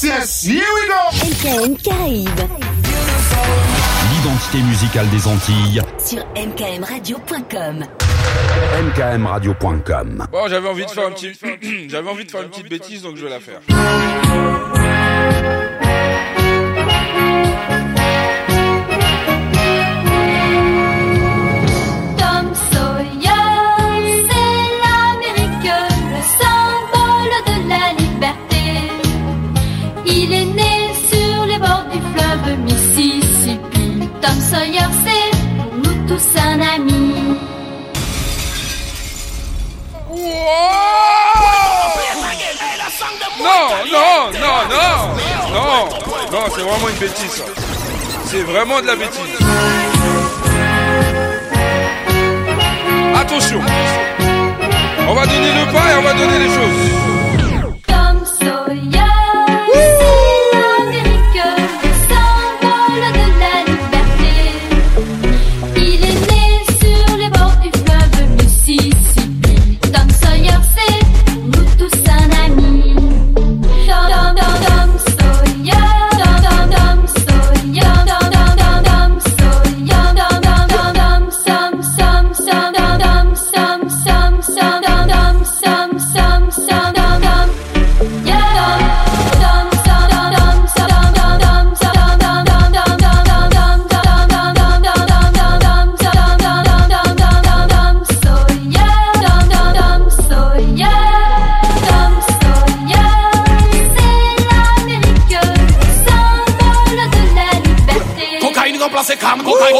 Yes, yes, here we go. MKM Caraïbes. L'identité musicale des Antilles. Sur mkmradio.com. mkmradio.com. Bon, j'avais envie de faire un petit, j'avais envie de faire une petite bêtise, donc je vais la faire. Non, non, c'est vraiment une bêtise. C'est vraiment de la bêtise. Attention. On va donner le pas et on va donner les choses.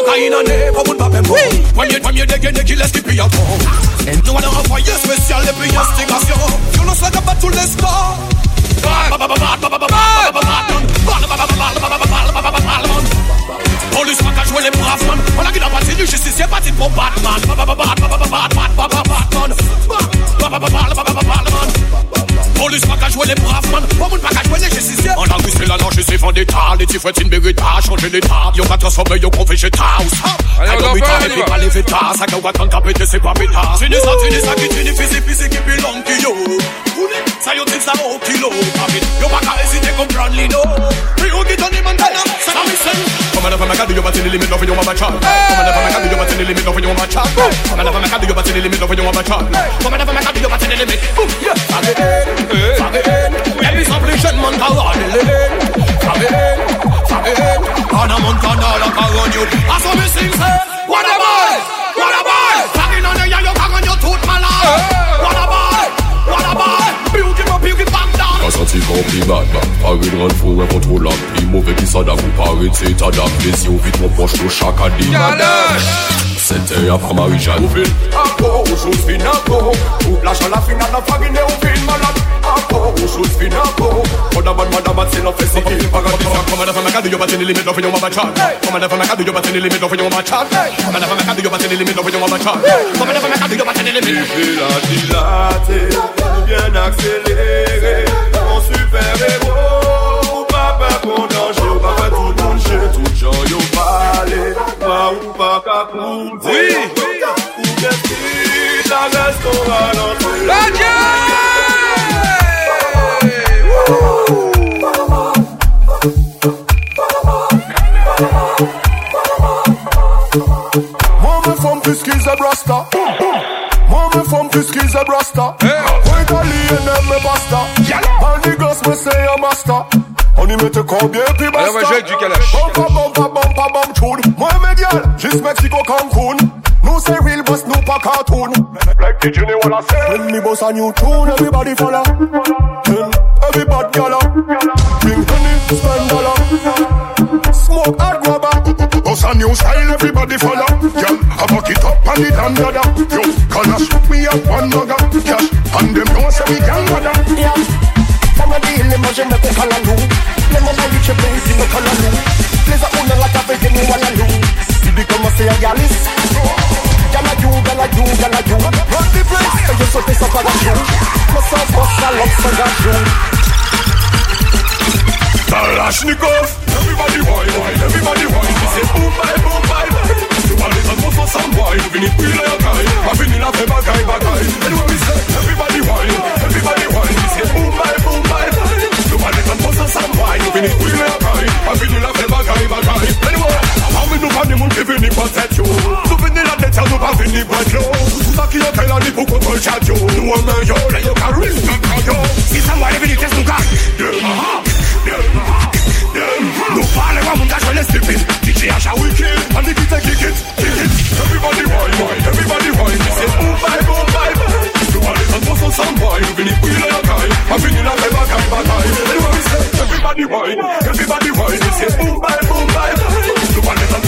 I in a neighborhood back and forth. When you, when you dig in the kill, let's keep your tongue. And no one of our years, we shall live in your sting as you. You know, so the battle is gone. Police man, when they brave man. When I get up, I see you, she sees your party for Batman. Batman. Batman. Batman. Batman. Batman. Batman. Batman. Polis pa man, moun la in transforme Ou do mita, epi pa le veta Sa ka wakan ka pete se yo Ça yo dit ça au kilo Papi, yo pas qu'à hésiter comme Bradley, no. Rio on the Montana, ça m'a mis seul Come on up and I got you, but in the limit you want my child Come on up and I got you, but in the limit you want my child Come on up and I got you, but in the limit you want my child Come on up and I got you, but in the limit. Boom, yeah. Ça me haine, ça me haine Elvis affliction, man, t'as râlé les haines Ça me haine, ça me haine you. I saw me sing, say, what a boy, what a boy. Ça me haine, yo, yo, your tooth, my malade the back down Cause I think up the madman Parin run for a bottle of him Over the side of who Parin say to that This push shock and ya pa Marijan Ou fin Ako, ou chouz fin ako Ou plajan la fin an la fagine ou fin malad Ako, ou chouz fin ako Madaban, madaban, se la fesi ki paradisa Come on, a do you but in the limit, nothing you want my child Come on, never make a do you but in the limit, nothing you want my child Come on, never make a do you but in the limit, nothing you want my child Come on, never make a do you but in the limit Fila dilaté, bien super héros Peur qu'on danger Ou pas faire tout J'ai tout gens yo parlé Pas ou pas qu'à coûter Oui. Ou qu'est-ce qui la reste au ralenti. La Moi me femme puisqu'ils est brasta Moi me femme puisqu'ils est brasta Moi italien me basta All the girls me say I'm master On y mette combien puis basta Allez, on va jouer du calache. Bumpa bumpa bumpa bum tune Moi mes gars, juste Mexico Cancun. Nous c'est real boss, nous pas cartoon. Like the Jimmy Wallace When me boss a new tune, everybody follow. Then everybody gala Bring honey, spend dollar. Smoke hard grabber Boss a new style, everybody follow. Girl, I fuck it up and it and dada Yo, color shoot me up one nugga Cash, and them know say we can gather Yeah, deal, les manger me fait la nous Les manger lui chez pays, me colle à nous Les aouna la café, il nous à la nous Si lui commence à galis Gala you, gala you, gala you Run the place, et je saute sans parachute Me sens pas salope, sans gajou Kalashnikov Everybody wine, wine, everybody wine. C'est boom, bye, boom, bye, bye some boy living it real like a guy. A guy, bad guy. Anyway, we say everybody wine, everybody wine. We say boom bye, boom bye. Nobody can bust some wine, living it real like a guy. A fame guy, bad guy. Anyway, I'm in the money, I'm giving it protection. Stupid in a debt, I'm not having it. Back in your tail and the book of all chat you. Do a man yo, let your career stop yo. See somebody it just to God. Yeah, uh-huh. Yeah them. No fall around that when they sleeping. DJ Asha will kill and the beat kick it, kick it. Everybody wine, everybody wine. She said, move by, move by. Everybody and bust some wine. Even if we like a guy, I've been in a ever guy by. Everybody wine, everybody wine. She said, move by, move by. Everybody and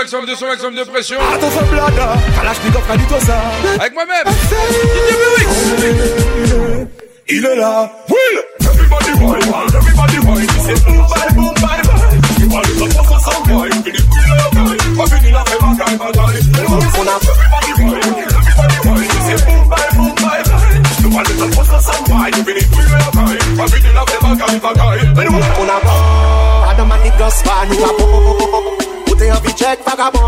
maximum de son, maximum de pression. Avec moi-même. Il est là. Will. Everybody boy, everybody boy. C'est boom bye, boom bye bye. Il. Il est là. Pas everybody boy, everybody boy. C'est boom bye, boom bye bye. Il parle de son boy. Il est plus là. Pas fini la fête, ma gueule, ma gueule. On a bon, pas de manigas, pas nous a bon Tout est en vie check, vagabond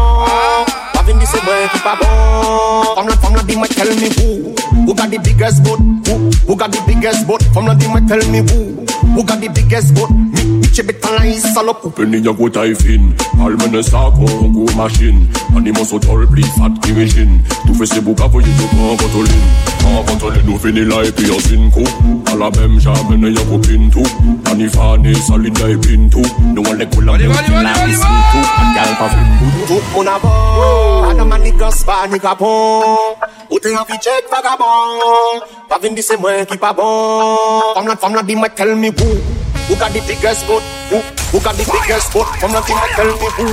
Pas venu c'est moi qui pas bon From la, from la, dis-moi, tell me who Who got the biggest boat? Who, who got the biggest boat? From la, dis-moi, tell me who Who got the biggest boat? Mi, Chibitay salop Ou peni nyan gotay fin Al mene sa kon go mashin Animo so tall, pli fat kirishin Tou fe se bou to yo kan kontolin Kan kontolin nou fini life, epi yo sin kou Ala bem jan mene yo go pin too. And if I tou Ani fane salin da epin tou Nou an le kula de fin la biskin tou An gal pa fin Tout moun avon Adam an ni gos pa ni kapon Ou te an fi chek vagabon Pa vin di se mwen ki pa bon Fam lan, fam lan di mwen tell me who Who got the biggest boat Who, who got the biggest boat Fam lan di mwen tell me who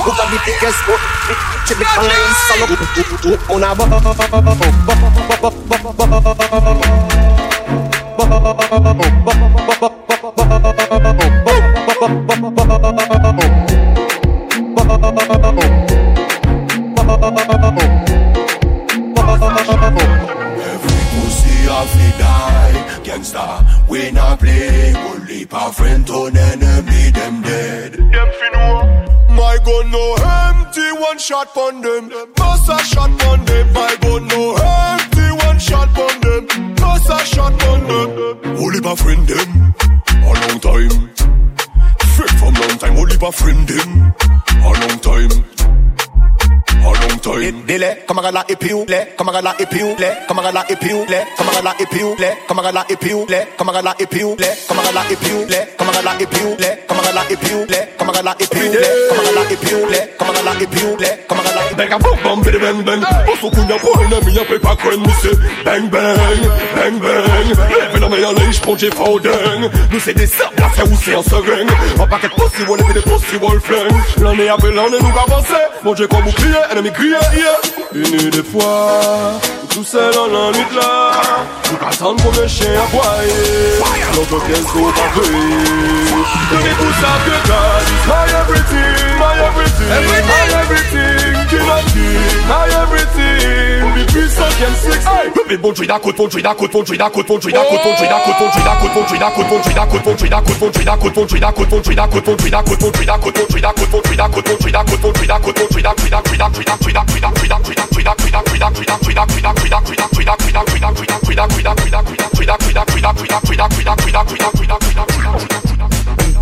Who got the biggest boat Chibik an la yi salok On a bo bo bo bo bo bo bo bo bo bo Oh die Gangsta, we not play Only pa friend turn enemy Them dead. Them fin My gun no empty One shot pon them. Bust a shot pon them. My gun no empty One shot pon them. Bust a shot pon them. Only pa friend them. A long time. Friend from long time Only pa friend them. A long time Time Dile, camarada et puis les, camarada et puis les, camarada et puis les, camarada et puis les, camarada et puis les, camarada et puis les, camarada et puis les, camarada et puis les, camarada et puis les, camarada et puis les, camarada et puis les, camarada et puis les, camarada Bang a boom bam bidi bang bang Osso kunya boy me a paper crane me say Bang bang, bang bang Lève la meilleure linge pour j'ai fouding Nous c'est des sables à faire ou c'est un seringue Un paquet de et des pussy wall flingue L'année après l'année nous avancer comme bouclier, ennemi crier, yeah, yeah. Une de fois, tout seul en la nuit là. Tout attendre pour me chien à boyer. Alors que qu'elle soit pas ça que my everything, my everything, my everything. king of king, my everything. The prince of six. That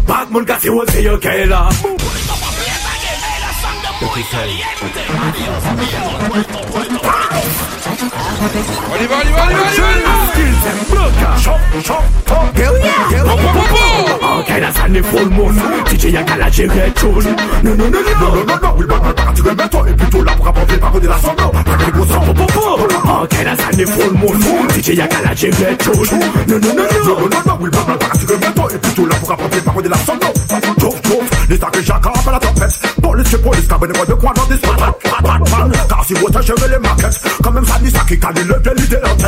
Batman got you, what's your killer? On y va, on y va, on y va, on y va. This a Kisha car for the trumpets. Police police car, but they want of this man. Bad man, cause he was a Chevrolet market. Come inside this Saki, can you live the little out?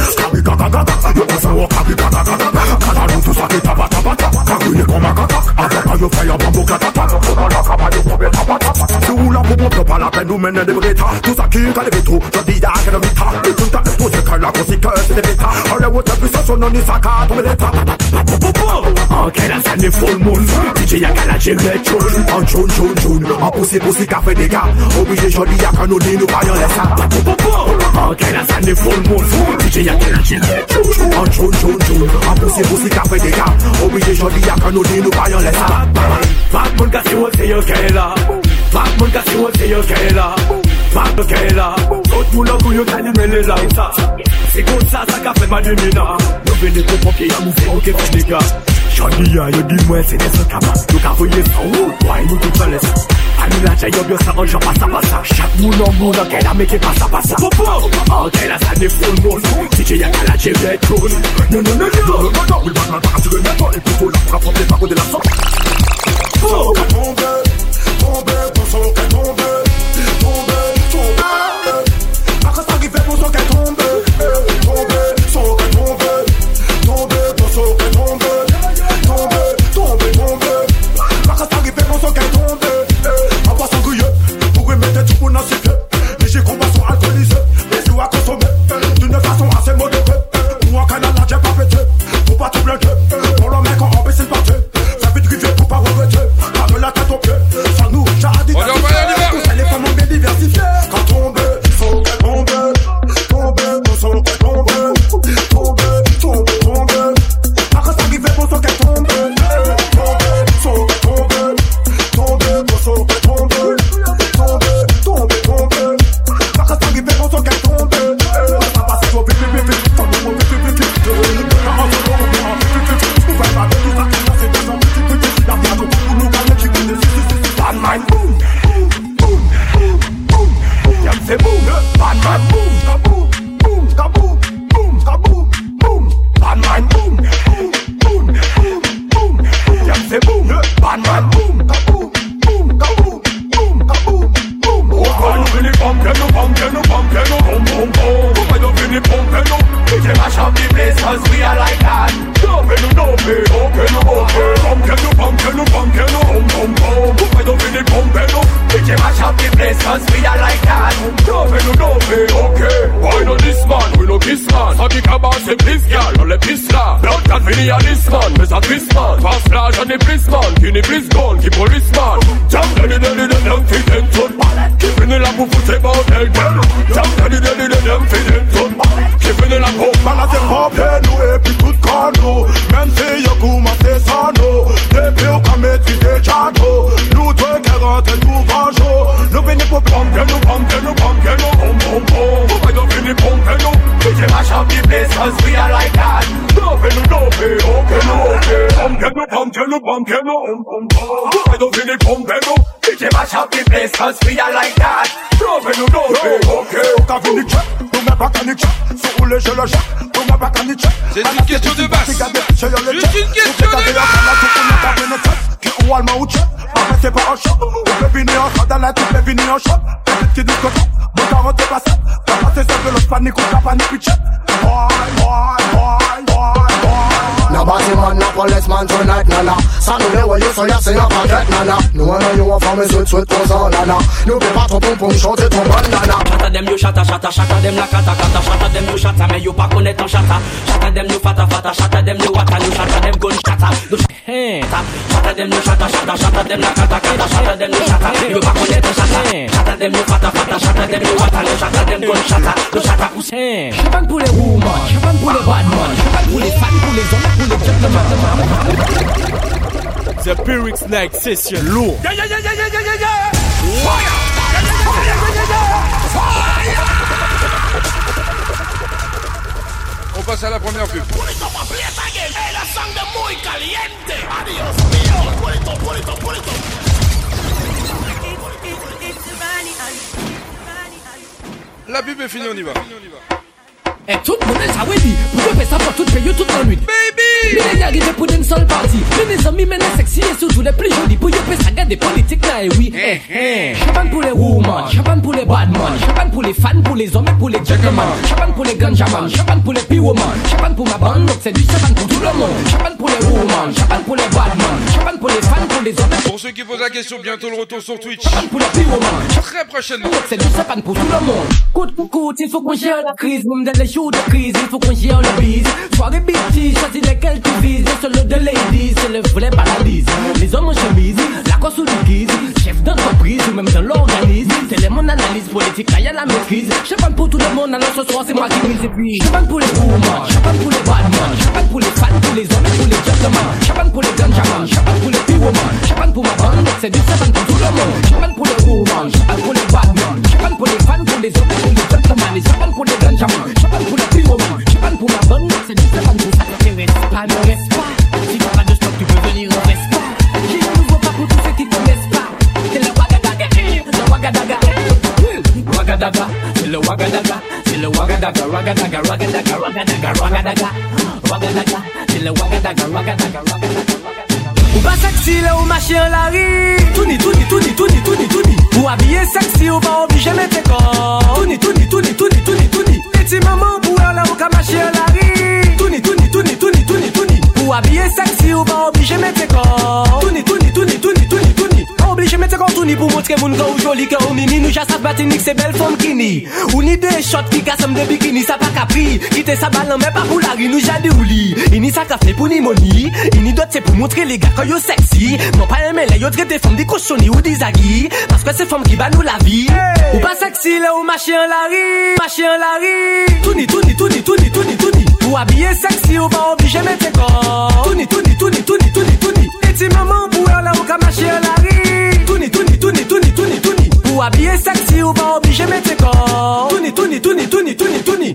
You must walk Kabi gaga gaga. Kada rutu Saki tabata bata, Kabi ne koma gaga. Akapa yo fè yo bambou katata Akapa yo pobe tapatapa Se ou la pou moun yo la pen nou menen de breta Tout sa ki ka de veto, yo di da ke de mita E tout ta e tout se ke la konsi ke se de beta Are wo te pisa so non ni sa ka to me leta Popo, anke la sen de full moon DJ ya gala jel le choun An choun choun choun, an pousi pousi ka fe dega Oblige jodi ya kan nou di nou pa yon lesa Popo, anke la sen de full moon DJ ya gala jel le choun An choun choun choun, an pousi pousi ka fe dega Oblige jodi ya kan nou di nou pa yon let's talk bad cause he won't see you killer cause he won't see you killer Bad killer Good moon or good you can you really like that C'est comme ça, ça qu'a fait ma lumina Nous venez pour qui a mouvé, ok, c'est Johnny a the di mwen se nesan kaba Yo ka voye san wou, woy nou tout an lesan Ani la chay yo byo sa anja pasa pasa Chak moun an moun an ke la meke pasa pasa Popo, an ke la sa ne foun moun DJ ya ka la che vet kon Non non non non, non non, wil batman pa atire men ton E poto la pra pompe pa kode la son Pou, ka tombe, tombe, pou son ka tombe Nan dem The Night Session Lourd Yeah, yeah, yeah, yeah, yeah, yeah, yeah. Fire On passe à la première pub. Adios. La pub est finie, on y va. Et tout le monde est ça, oui, pour que ça pour tout pays, toute la nuit. Mais les arrivé pour une seule partie. Mais mes amis, mais les sexy et surtout les plus jolis. Pour y faire ça, des politiques là, et oui. Champagne pour les women, champagne pour les badman, champagne pour les fans, pour les hommes et pour les gentlemen. Champagne pour les ganjaman, champagne pour les pyroman, champagne pour ma bande, donc c'est du champagne pour tout le monde. Champagne pour les women, champagne pour les badman, champagne pour les fans, pour les hommes. Pour ceux qui posent la question, bientôt le retour sur Twitch. Champagne pour les pyroman, très prochainement. C'est du champagne pour tout le monde. Coûte pour coûte, il faut qu'on gère la crise, même dans les jours de crise, il faut qu'on gère la bise soirée bitchy, choisis lesquelles tu vises. Le solo de ladies, c'est le vrai paradis. Les hommes en chemise, la cosse ou le guise. Chef d'entreprise ou même dans l'organisme. C'est mon analyse politique, là y'a la maîtrise. Champagne pour tout le monde, alors ce soir c'est moi qui mise. Et puis, champagne pour les gourmands, pour les you both batinik se bel fom kini Ou ni de shot ki kasem de bikini Sa pa kapri, kite sa balan men pa pou la ri ou li, ini sa kafle pou ni moni Ini dot se pou montre le gars yo sexy Non pa eme le yo trete fom di koshoni ou di Parce que se fom ki ba nou la vi Ou pa sexy le ou mache la ri Mache la ri Touni, touni, touni, touni, touni, touni Ou habillé sexy ou pa oblige mette kon Touni, touni, touni, touni, touni, touni Eti maman pou en la ou ka mache an la ri ou habillé sexy ou pas obligé mettre ses corps Tourni, tourni, tourni, tourni, tourni, tourni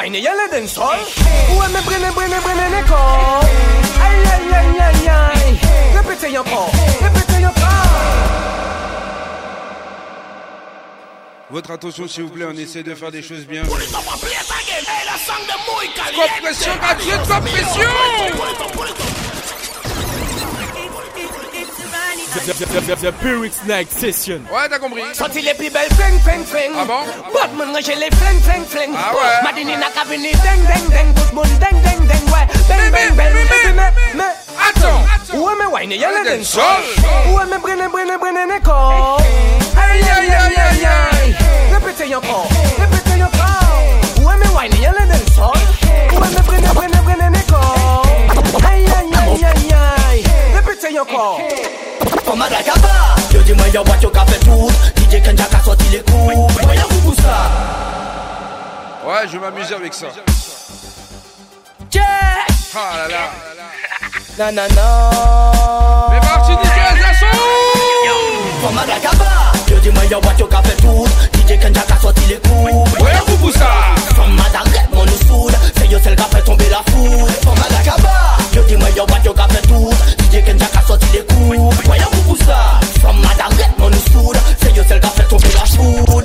wine y'a le dancehall où est mes brene brene brene neko aïe aïe aïe aïe aïe répétez encore répétez encore Votre attention, s'il vous plaît, on essaie de faire des choses bien. And the Pyrrhic Session. Ouais, t'as compris. Sorti les plus belles fling fling fling. Ah bon? Batman j'ai les fling fling fling. Ah ouais. Madini n'a qu'à venir. Ding ding ding. Tout le monde ding ding ding. Ouais. Bang bang bang mais mais mais Attends wine y'a le Le dancehall dancehall. Où est mes brene brene brene neko Aïe aïe aïe aïe aïe. Répétez encore Répétez encore est mes wine y'a le dancehall Où est mes brene brene brene neko Aïe aïe aïe aïe aïe. Répétez encore From Madagaba Yo dis moi yo what yo ka fait tout DJ Kenja ka sorti les coups? Moi yo pour ça. Ouais, je vais m'amuser avec ça. Yeah Ah là là. Na na na. Mais parti, DJ Zasson From Madagaba Yo dis moi yo what yo ka fait tout DJ Kenja ka sorti les coups? Ouais, vous pour ça. From Madagascar mon soude yo celle qui a fait tomber la foule. From Madagaba Yo dis moi yo what yo fait tout. DJ Kenja ka sorti les coups Moi yo pour ça From Madagascar mon nous C'est yo celle qui a tomber la foule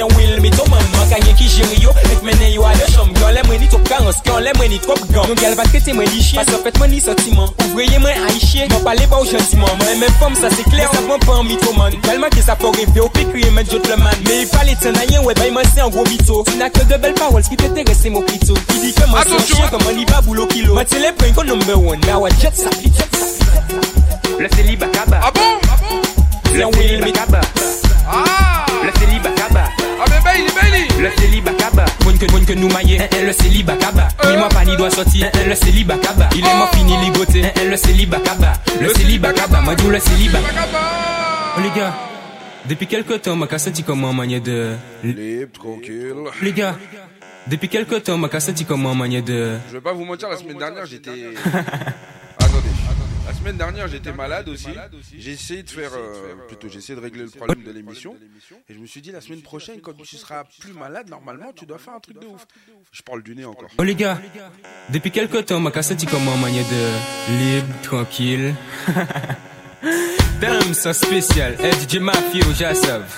yon will me to maman Kanye ki jiri yo, et mene yo a de chom Yon lè mweni top karans, yon lè mweni trop gam Yon gal va trete mwen li chien, pas mwen ni sotiman Ouvreye mwen a ichie, mwen pale ba ou gentiman Mwen men fòm sa se kler, sa pan Kalman sa pe kriye men Me pale ten a bay man se an gro n'a ke de bel parol, s'ki te terese pito. Ki di ke man se an chien, kilo. Mwen te le pren kon number one, jet sa Le. Ah bon? Le célibat cabas. Ah! Que, bonne que nous maillons. Hein, Le célibat kaba Oui moi pas ni doit sortir Le célibat kaba Il est mort fini ligoté Le célibat kaba Le célibat kaba Moi dis le célibat. Oh les gars. Depuis quelque temps m'a senti comme en manière de Libre, tranquille. Les gars. Depuis quelque temps m'a senti comme en manière de Je vais pas vous mentir, la semaine dernière j'étais. La semaine dernière j'étais malade aussi. J'ai essayé de faire. euh, plutôt, j'ai essayé de régler le problème de l'émission. Et je me suis dit, la semaine prochaine, quand tu seras plus malade, normalement, tu dois faire un truc de ouf. Je parle du nez encore. Oh les gars Depuis quelque temps m'a senti comme en manière de Libre, tranquille Damn, ça spécial Eh DJ Mafio, j'assave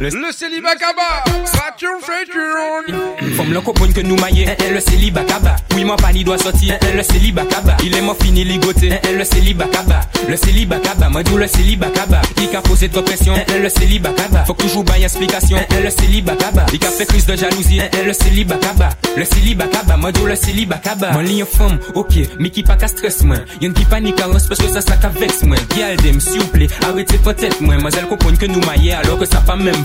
Le célibat kaba, Fatur Fatur. Femme le copain que nous maillons, hein, hein, le célibat kaba. Oui, mon pani doit sortir, hein, le célibat kaba. Il est mort fini ligoté, le célibat kaba. Le célibat kaba, moi le célibat kaba? Il a posé de pression, le célibat kaba. Faut toujours bailler explication, le célibat kaba. Il a fait crise de jalousie, le célibat kaba. Le célibat kaba, moi le célibat kaba? Mon ligne femme, ok, mais qui pas qu'à stress moi. Y'en qui panique à parce que ça ça qu'à vex moi. Galdem, s'il vous plaît, arrêtez peut-être moi. Moi, elle comprend que nous maillons alors que ça pas même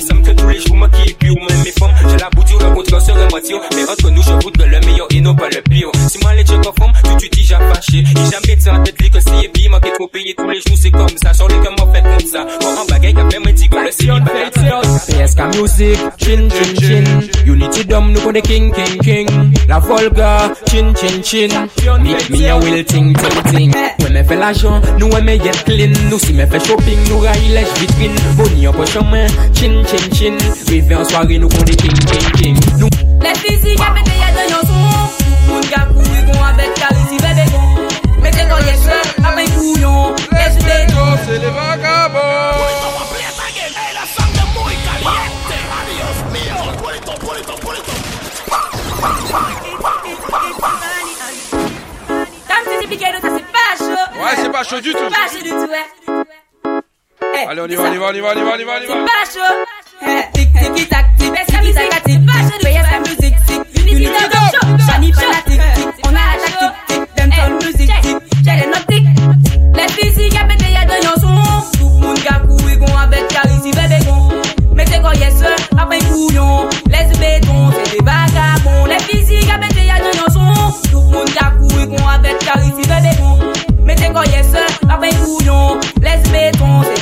sommes que tous les jours moi qui pire. Même mes femmes, j'ai la le moitié. Mais entre nous, je voudre que le meilleur et non pas le pire. Si moi les check forme, tout tu dis j'ai fâché. Et jamais en tête que moi trop payé tous les jours, c'est comme ça. Les comme ça. En bagaille, dit que le PSK Music, chin chin chin. Unity Dom, nous king king king. La Volga, chin chin chin. Me, me a will ting ting ting. Ouais, mais fait l'argent, nous aimons get clean. Nous si me fait shopping, nous raille lèche vitrine. Boni en poche en main, chin chin chin. Rive king king king. Nous Les physiques à péter, y'a de yon son. Moun ka kon avec Carisi bébé gon. Mettez quand y'a seul, après couillon. Les béton. C'est les vagabonds. Comme c'est ça c'est pas chaud. Ouais, c'est pas chaud du tout. Pas chaud du tout, ouais. Eh, Allez, on y va, on y va, on y va, on y va, on y va, on y C'est va. pas chaud. Eh, Tic tic tac tic, tac tic. Pas chaud du tout. la musique tic. Unity Dom show. Shani fanatic tic. On a la tactique tic. Dem ton musique tic. J'ai les notes tic. Les physiques à péter, y'a de yon son. Tout moun ka kouri kon avec Carisi bébé gon. Mettez quand y'a seul, après couillon. Les bétons, c'est des vagabonds. Les physiques à péter, y'a de yon son. Tout moun ka kouri kon avec Carisi bébé gon. Mettez quand y'a seul, après couillon. Les bétons, c'est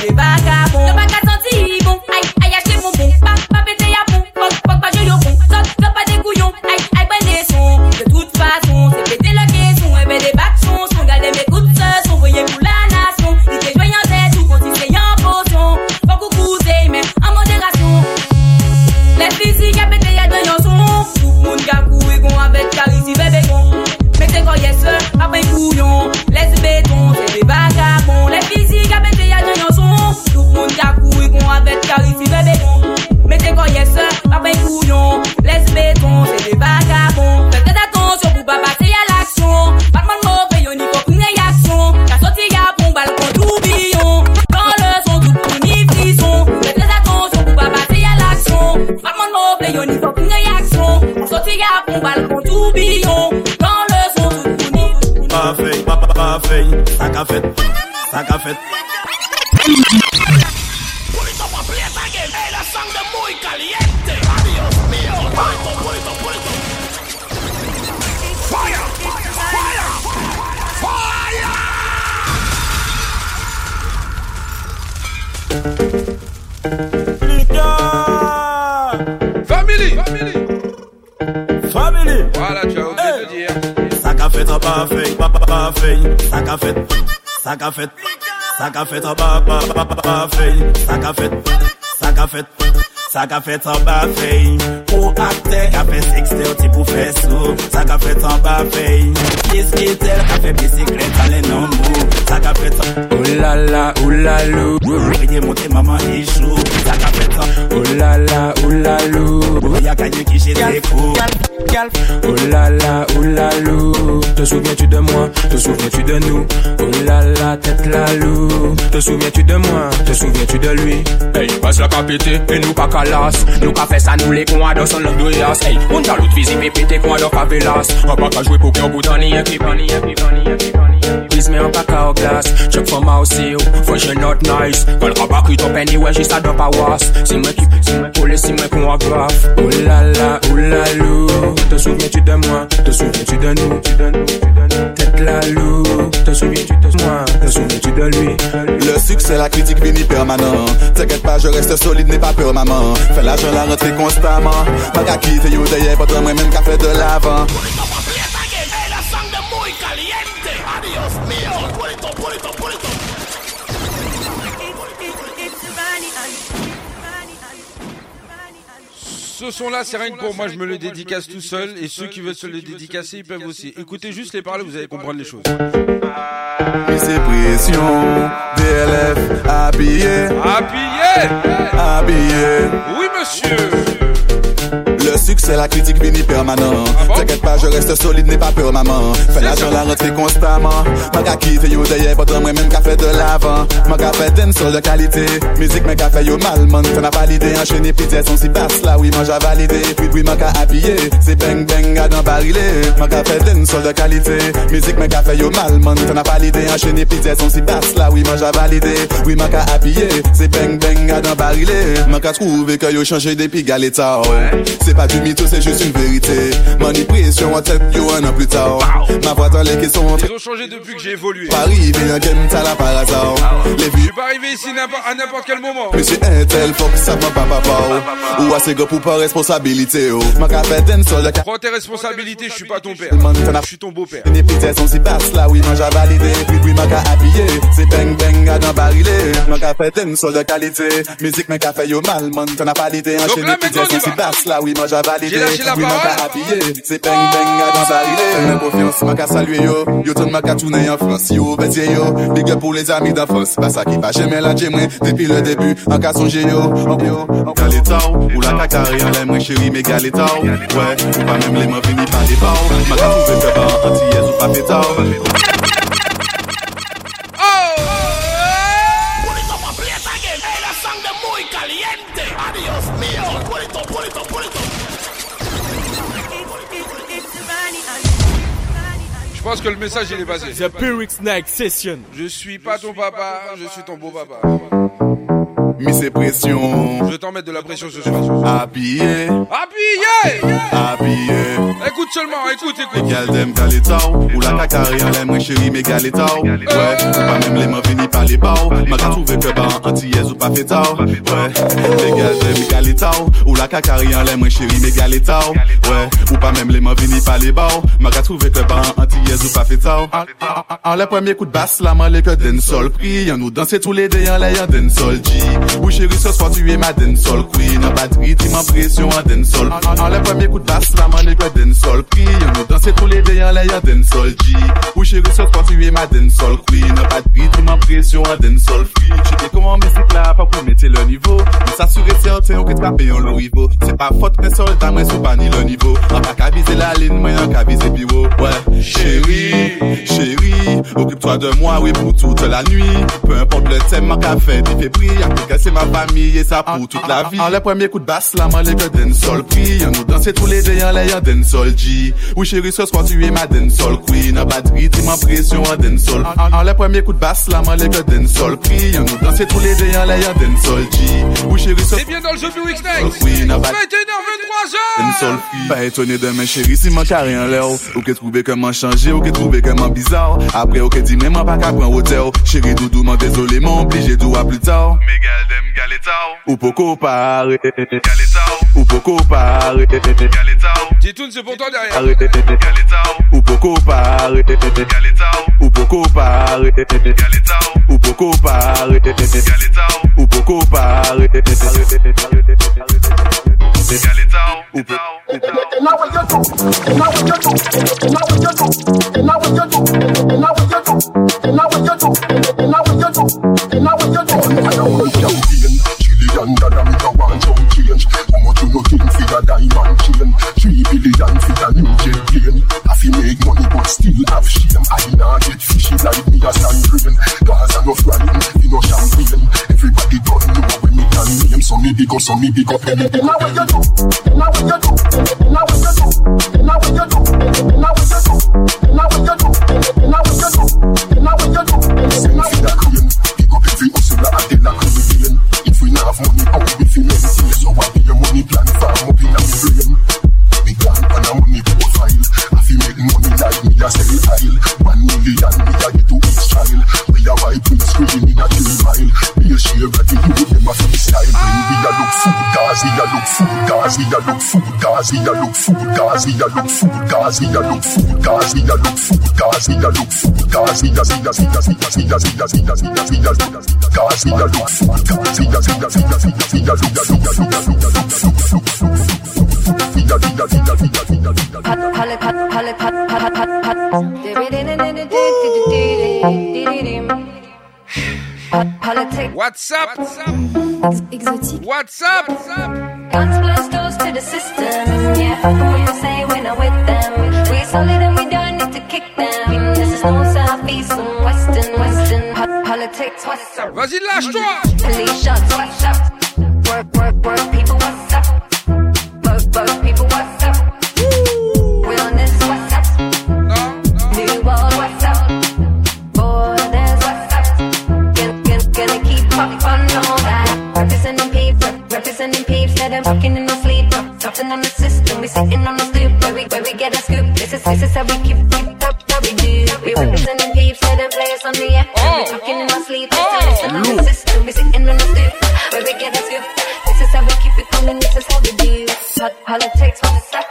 Sak a fet, sak a fet, sak a fet a ba ba ba ba ba fey. Sak a fet, sak a fet Ça qu'a fait en bas fait Pour acter qu'a fait sexter pour faire sous Ça qu'a fait en bas fait Qu'est-ce qui est tel qu'a fait bicyclette à les non. Ça qu'a fait en Oh la la, oh la lou. Veuillez monter maman échoue Ça qu'a fait en Oh la la, oh la lou. Y'a gagné qui j'ai des coups Oh la la, oh la lou. Te souviens-tu de moi? Te souviens-tu de nous? Oh la la, tête la lou. Te souviens-tu de moi? Te souviens-tu de lui? Hey, passe la capité et nous pas Nous qu'a fait ça, nous les cons à dans son langue de yas. Hey, on t'a l'autre physique et pété quoi dans cavelas. On pas qu'à jouer pour qu'un bout d'année, et puis pani, et puis pani, et puis pani. Please me un pack au glace. Check for my aussi, faut je not nice. Quand le rabat qui top anyway, j'y ça doit pas was. Si moi qui, si moi pour les, si moi qu'on grave. Oh la la, oh la lou. Te souviens-tu de moi? Te souviens-tu de nous? Tu de nous, tu de nous. Tête la loupe. Te souviens-tu de moi? Te souviens-tu de lui? Le succès, la critique finit permanent. T'inquiète pas, je reste solide, n'aie pas peur, maman. Fais l'argent, la rentrée constamment. Pas qu'à quitter, yo, d'ailleurs, pas de moi-même qu'à faire de l'avant. Ce son-là, c'est rien que pour moi, je me le dédicace tout seul. Et ceux qui veulent se le dédicacer, ils peuvent aussi. Écoutez juste les paroles, vous allez comprendre les choses. Et c'est pression, DLF, habillé. Habillé Habillé. Oui, monsieur Le succès, la critique finit permanent. T'inquiète pas, je reste solide, n'aie pas peur, maman. Fais l'argent, la rentrée constamment. Ma qu'à quitter, yo, d'ailleurs, pas de moi-même qu'à faire de l'avant. Ma qu'à faire d'une seule de qualité. Musique, mais qu'à faire yo mal, man. T'en as pas l'idée, enchaîner, puis dire son si passe là, oui, moi j'ai validé. Puis, puis, ma qu'à habiller. C'est bang, bang, à dans barilé. Ma qu'à faire d'une seule de qualité. Musique, mais qu'à faire yo mal, man. T'en as pas l'idée, enchaîner, puis dire son si passe là, oui, moi j'ai validé. Oui, ma qu'à habiller. C'est bang, bang, à dans barilé. Ma qu'à trouver que yo changé depuis galeta, ouais. C'est pas du mytho, c'est juste une vérité. Pression en tête, yo, un an plus tard. Ma voix dans les questions Ils ont changé depuis que j'ai évolué. Paris, mais un game, t'as la par hasard. Les Je vues, suis pas arrivé ici à n'importe quel moment. Monsieur Intel, faut que ça va pas papa. Ou assez gros pour pas responsabilité, oh. Ma seul de Prends tes responsabilités, je suis pas ton père. Je suis ton beau-père. Une épithète, son si passe là, oui, moi j'ai validé. Puis, puis, ma ca habillé. C'est bang, bang, à dans barilé. Ma seul de qualité. Musique, mais café yo mal, man. T'en as pas l'idée, enchaîné, là, maintenant, son si passe J'ai lâché la Oui. C'est bang, bang, à dans barilé. Fais-moi confiance, ma ca saluer yo. Yo, ton ma ca tourner en France, yo, bêtier yo. Big up pour les amis d'enfance. Bah, ça qui va jamais la moi depuis le début. En cas songer yo. En yo, en ou la cacaré en l'aime, chérie, mais galetao. Ouais, ou pas même les mains finis par les barres. Ma ca trouvé que bah, antillaise ou pas pétao. Pense que le message il est passé. The Pyrrhic Night Session. Je suis pas ton papa, je suis ton beau papa. Mais c'est pression. Je vais t'en mettre de la pression ce soir. Habillé, Habillé. Habillé. Écoute seulement, écoute, écoute. Les gals d'aime galetao Ou la cacaré en l'aime, chérie, mais Ouais, ou pas même les mains finis par les barres Ma trouvé que bah, antillaise ou pas fétao Ouais, les gals d'aime galetao Ou la cacaré en l'aime, chérie, mais Ouais, ou pas même les mains finis par les barres Ma trouvé que bah, antillaise ou pas fétao En- En en le premier coup de basse, la main les que d'un sol pris nous danser tous les deux en l'air d'un sol G Ou chérie, ce soir tu es ma sol queen En batterie, tu en En en le premier coup de basse, la pris nous tous les deux en l'air sol G Ou chérie, ce soir tu es ma sol queen En batterie, tu en free Je sais comment là, pas pour le niveau. Mais serait certain tu un lourd niveau C'est pas faute, mais soldat, mais c'est pas ni le niveau. En pas qu'à la ligne, mais en qu'à viser Ouais, chérie Occupe-toi de moi, oui, pour toute la nuit. Peu importe le thème, ma café, t'y fais prix c'est ma famille et ça pour toute la vie En le premier coup de basse, la main les que d'un sol prix nous danser tous les deux en l'air d'un sol G Oui chérie, ce soir tu es ma d'un sol queen En batterie, tu pression en d'un sol En- le premier coup de basse, la main les que d'un sol prix nous danser tous les deux en l'air d'un sol G Oui chérie, ce C'est bien dans le jeu du Week Night. Oui, n'a pas- 21h, 23h une seule fille. Pas étonné de mes chéris si mon carré en l'air. Ou que trouvé comment changer, ou que trouvé comment bizarre. Après, ou que mais moi pas qu'à prendre hauteur. Chéri doudou, m'en désolé, m'en obligé d'où à plus tard. Mais gal dem galetao. Ou poco pare. Galetao. Ou poco pare. Galetao. Titoun, c'est pour toi derrière. Galetao. Ou poco pare. Galetao. Ou poco pare. Galetao. Ou poco pare. Galetao. Ou pare. Everybody done know can you name some me big up, some me big up anything Now what you do, now what you do, now what you do, now what you do, now what you do, now what you do, now what you do, now what you do, now what you do Pick up every hustler and they like a million If we not have money, how we be feel anything So I be your money plan if I'm up in a frame Me plan and a money profile I feel make money like me a sell aisle One million, me a get to each child We are white with screen not in mine. Be a share of the you them a freestyle. Bring we a look food guys, we a look food guys, we a look food guys, we a look food guys, we a look food guys, we a look food guys, we a look food guys, we a look food guys, we a look food us, We a look food see We a look food us, We a look food guys, we a look food guys, we a see us, see us, see us, see us, see us, see us, see us, see us, see us, Hallelujah. What's up? Exotique. What's up? Guns blast doors to the system. Yeah, fuck what you say when I'm with them. We solid and we don't need to kick them. This is no southeast and western, western po- politics. What's up? Vas-y, lâche-toi. Police shots, what's up? This is, is how we keep, keep up, how we do. We representing peeps, let them play us on the air. We talking in our sleep, listen on the system, we sitting on the stoop, where we get a scoop. This is how we keep it coming, this is how we do. Hot politics, what's up?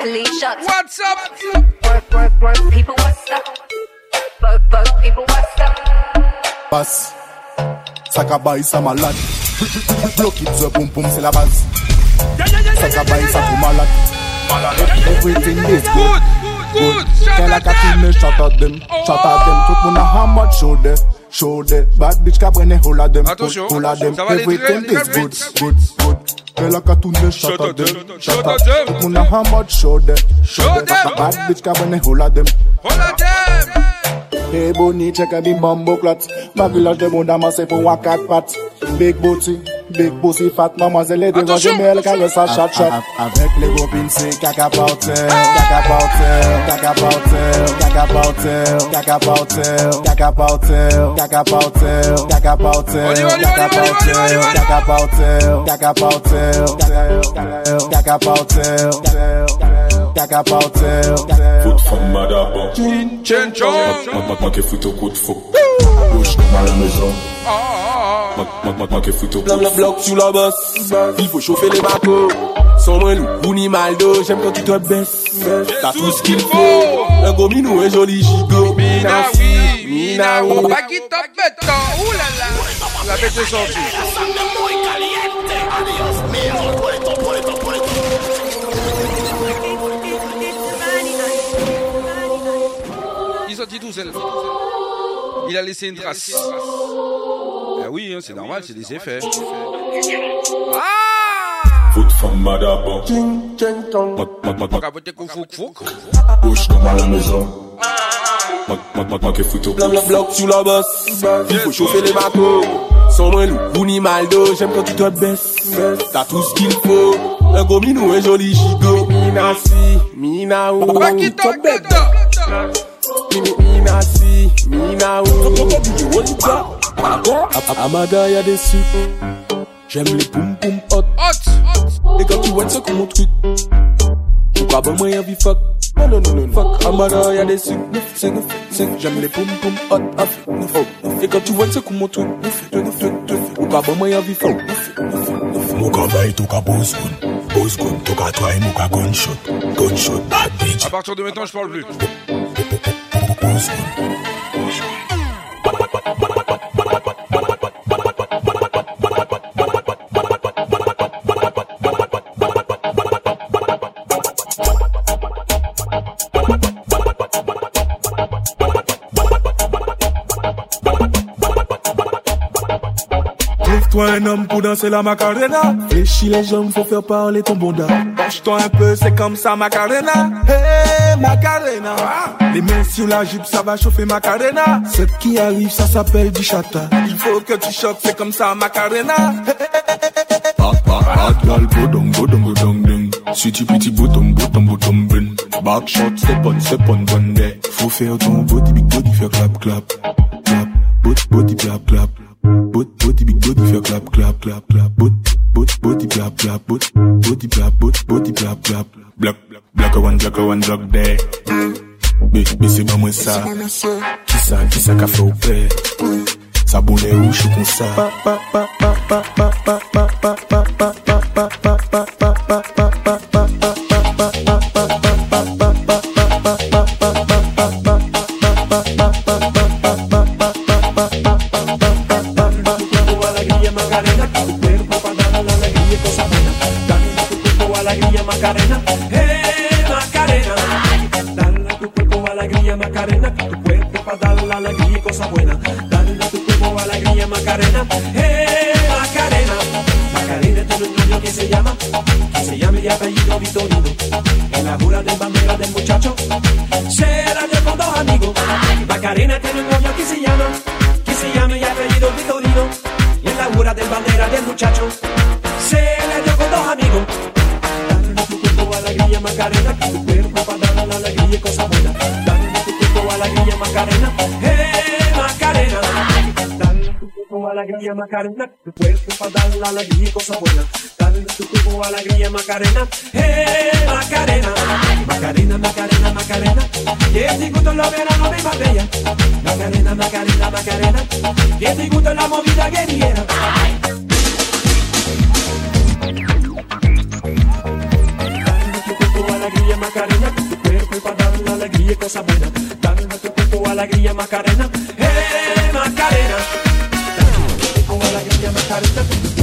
Police shots. What's up? Work, work, work, people, what's up? Work, work, people, what's up? Passe, ça cabaye, ça malade. Block it, the boom boom, c'est la base. Ça cabaye, ça tout malade. Everything is good, good. Tell like a kill me, shot at them, shot at them. Tout moun a hammer, show de, show de. Bad bitch ka brenne all of them, all of them. Everything is good, good, good. Tell a kill me, shot at them, shot at them. Tout moun a hammer, show de, show de. Bad bitch ka brenne Hold of them, hold of them. Hey, boni, check a di mambo clat. Ma village de bonda, ma for pou wakat pat. Big booty. Big pussy fat, mamanzele devan jemel Kare sa chat chat Avek le gopin se kaka pauter Kaka pauter, kaka pauter Kaka pauter, kaka pauter Kaka pauter, kaka pauter Kaka pauter, kaka pauter Kaka pauter, kaka pauter Kaka pauter, kaka pauter Fout fam mada bon Chen chon Maka fout ou kout fok Bouge comme à la maison. Qui bloc sur la bosse. Il faut chauffer les bateaux. Sans moi, loup, ou ni maldo. J'aime quand tu te baisses. T'as tout ce qu'il faut. Un gros minou, un joli gigot. Mina, oui, mina, oui. Là là. La bête est sortie. Il sortit tout seul. Il a laissé une trace. Ah oui, hein, c'est normal, c'est des effets. Foot from Madaba. Moi, Capote koufouk fouk. bouge comme à la maison. Bloc sur la bosse. Il faut chauffer les bateaux. Sans moi, loup, ou ni maldo. J'aime quand tu te baisses. T'as tout ce qu'il faut. Un gros minou, un joli gigot. Mina, si, mina, ou. Mina, si, mina, ou. Amada, y'a des sucres. J'aime les poum poum hot. Et quand tu vois ça comme mon truc. Pourquoi bon moi y'a vie fuck? Non, non, non, non, fuck. Amada, y'a des sucres. Sucre, sucre. J'aime les poum poum hot. Oh. Et quand tu vois ça comme mon truc. Pourquoi bon moi y'a vie fuck? Muka bay toka boss gun Boss gun toka try muka gunshot Gunshot bad bitch À partir de maintenant, je parle plus. Trouve-toi un homme pour danser la macarena. Fléchis les jambes, faut faire parler ton bonda. Penche-toi un peu, c'est comme ça, macarena. Hey, macarena. Les mains sur la jupe, ça va chauffer macarena. Ce qui arrive, ça s'appelle du chata. Il faut que tu choques, c'est comme ça, macarena. Sweetie, pretty, bottom, bottom, bottom, bin. Back shot, step on, step on, day. Faut faire ton body, big body, faire clap, clap. Clap, body, body, clap, clap. Body, body, big body, faire clap, clap, clap, clap. Body, body, body, clap, clap. Body, body, clap, body, body, clap, clap. Black, Block one, block one, block there. Bese ba mwen sa kissa, kissa ka fe ou pe Sa bole ou chou kon sa Pa, pa, pa, pa, pa, pa, pa, pa, pa, pa, pa, pa, pa, pa Macarena, eh, Macarena. Macarena tiene un niño que se llama, que se llama de apellido Victoria. alegría Macarena, tu cuerpo para dar la alegría y cosa buena. Dale tu cuerpo alegría Macarena, eh Macarena, Macarena, Macarena, Macarena, que te gusta la verano de Marbella. Macarena, Macarena, Macarena, que te gusta la movida guerrillera. alegría Macarena, tu cuerpo para dar la alegría y cosa buena. Dale tu cuerpo alegría Macarena, eh Macarena. Careta tem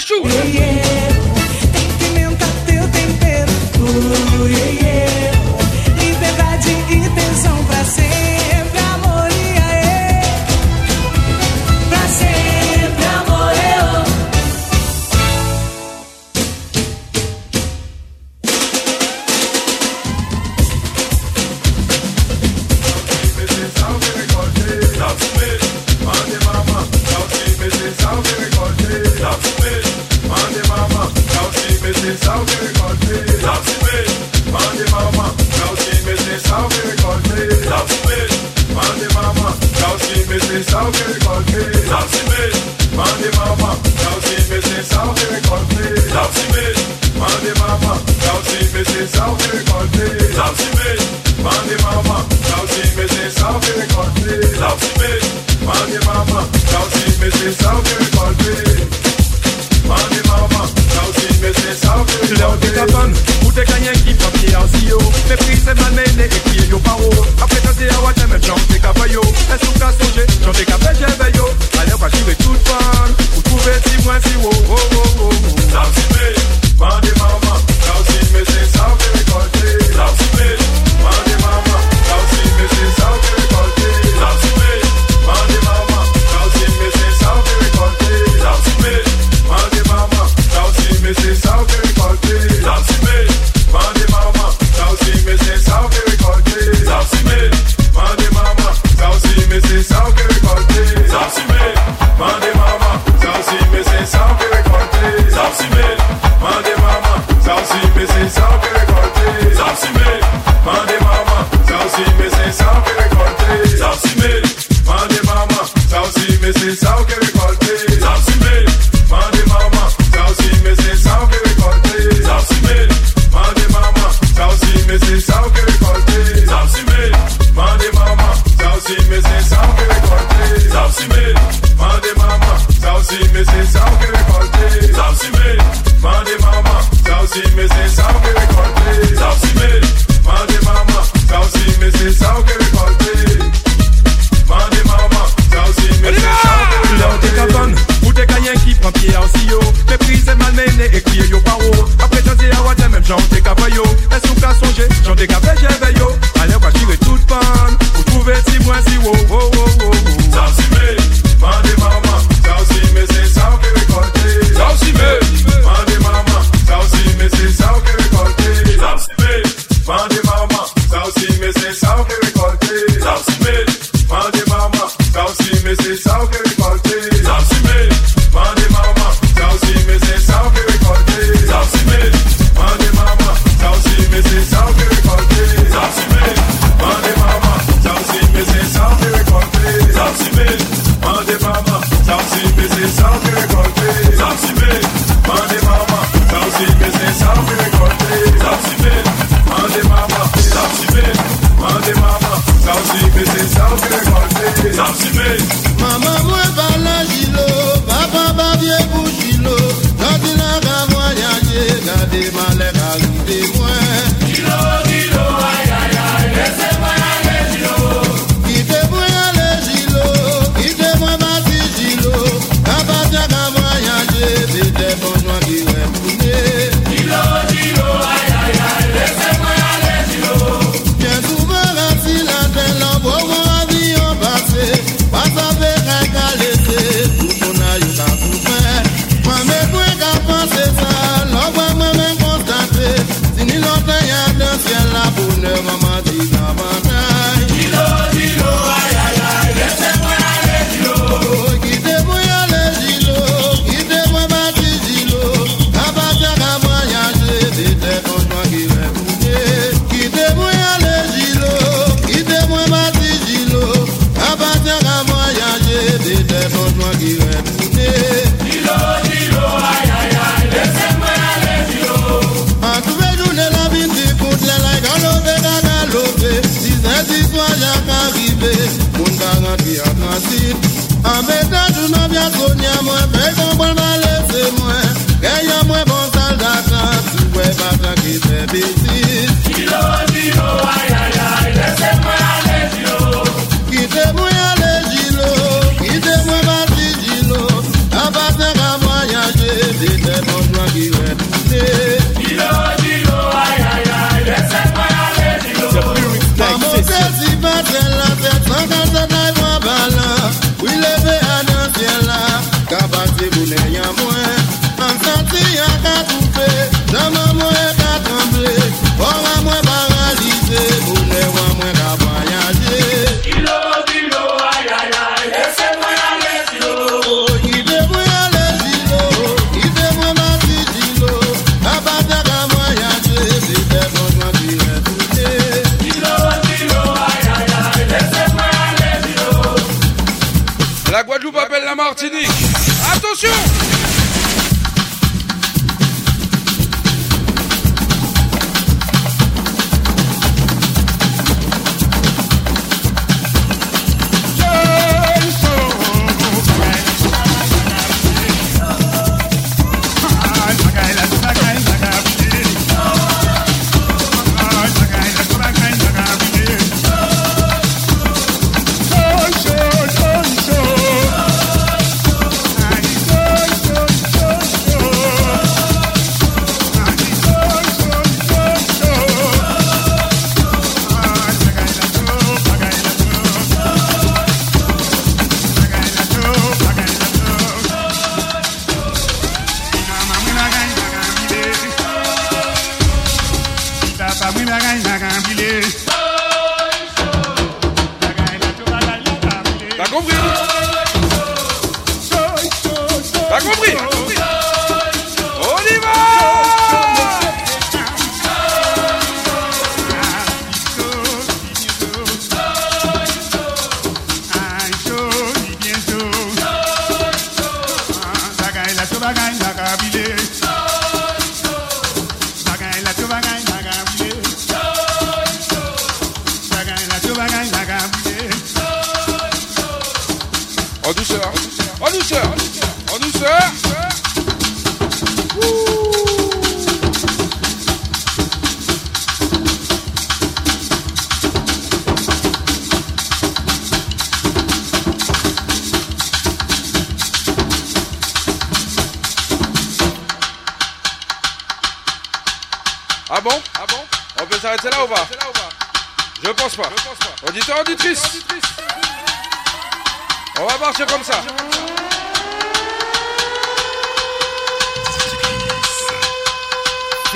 Shoot. Yeah, yeah.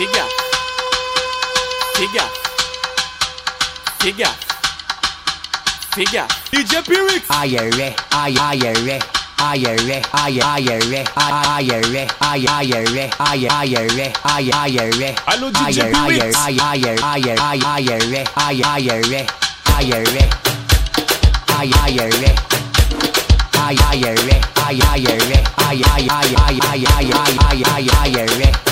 Figa. Figa. Figa. Figa. DJ Pyrrhic. Ayere, ayere, ayere, ayere, ayere, ayere, ayere, ayere. Alô, DJ Pyrrhic. Ayere, ayere, ayere, ayere, ayere. Ayere. Ayere, ayere, ayere, ayere, ayere, ayere.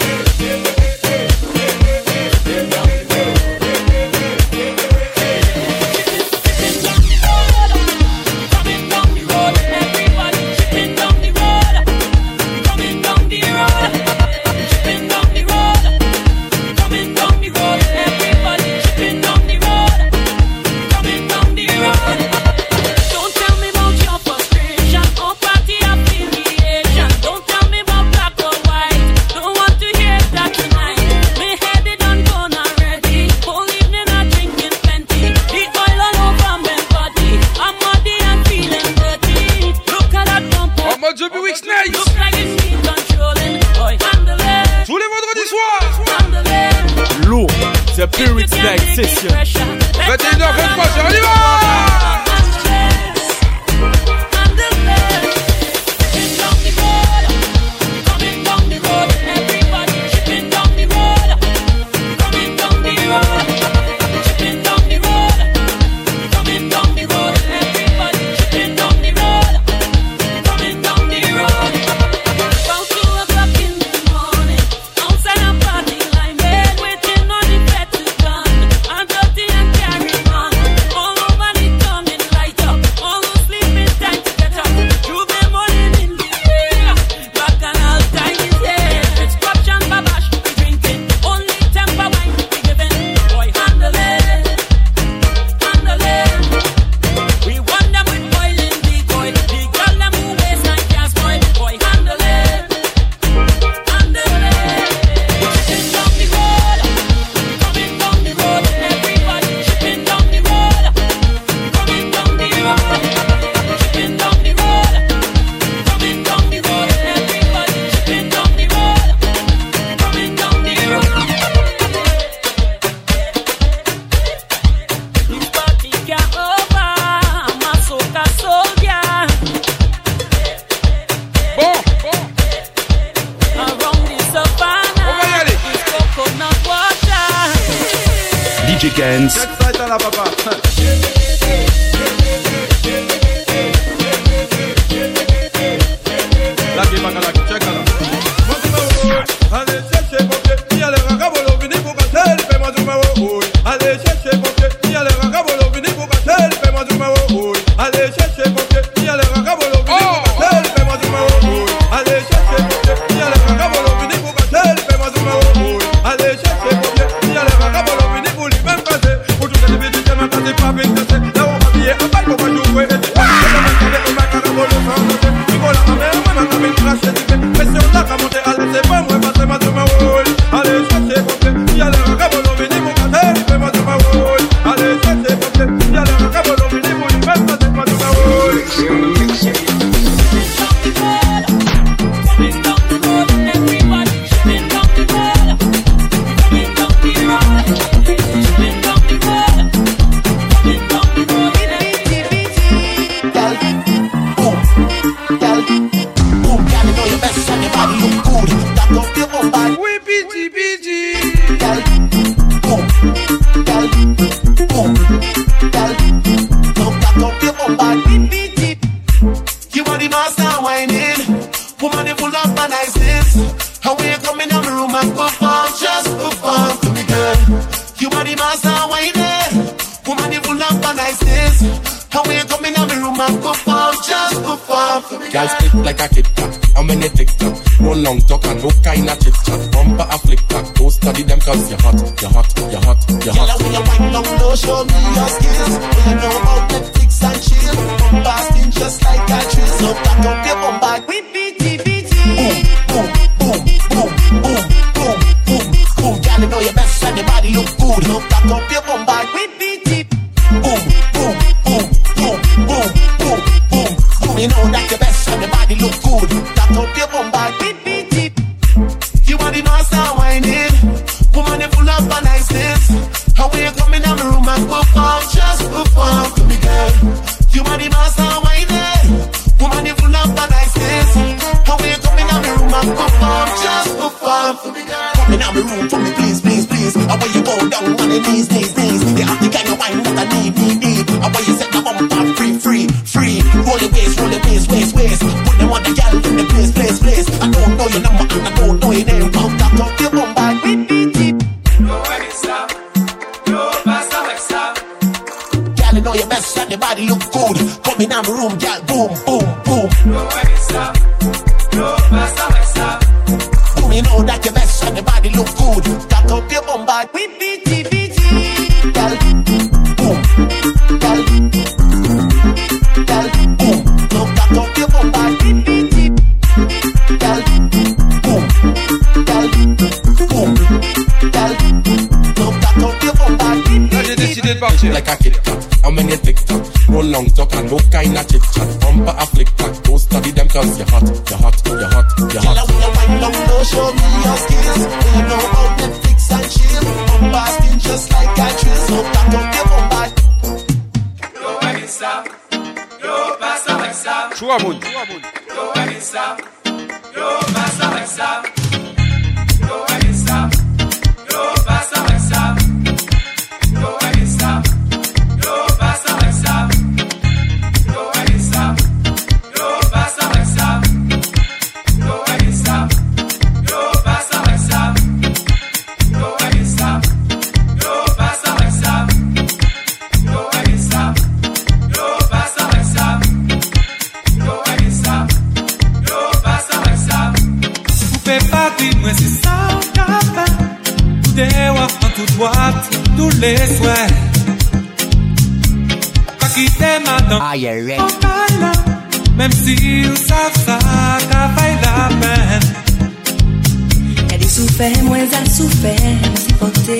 laisse porter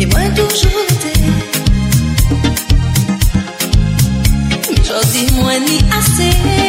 et moi toujours l'été. Mais j'en dis moins ni assez.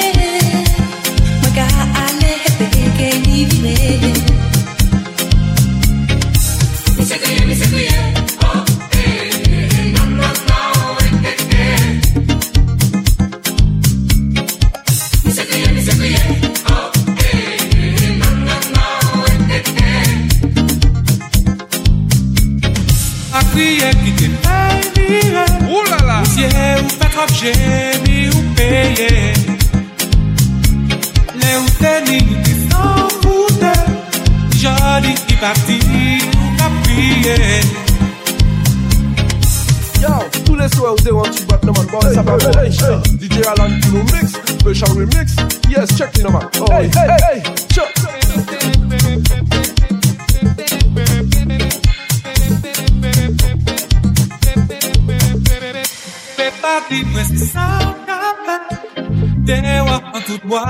moi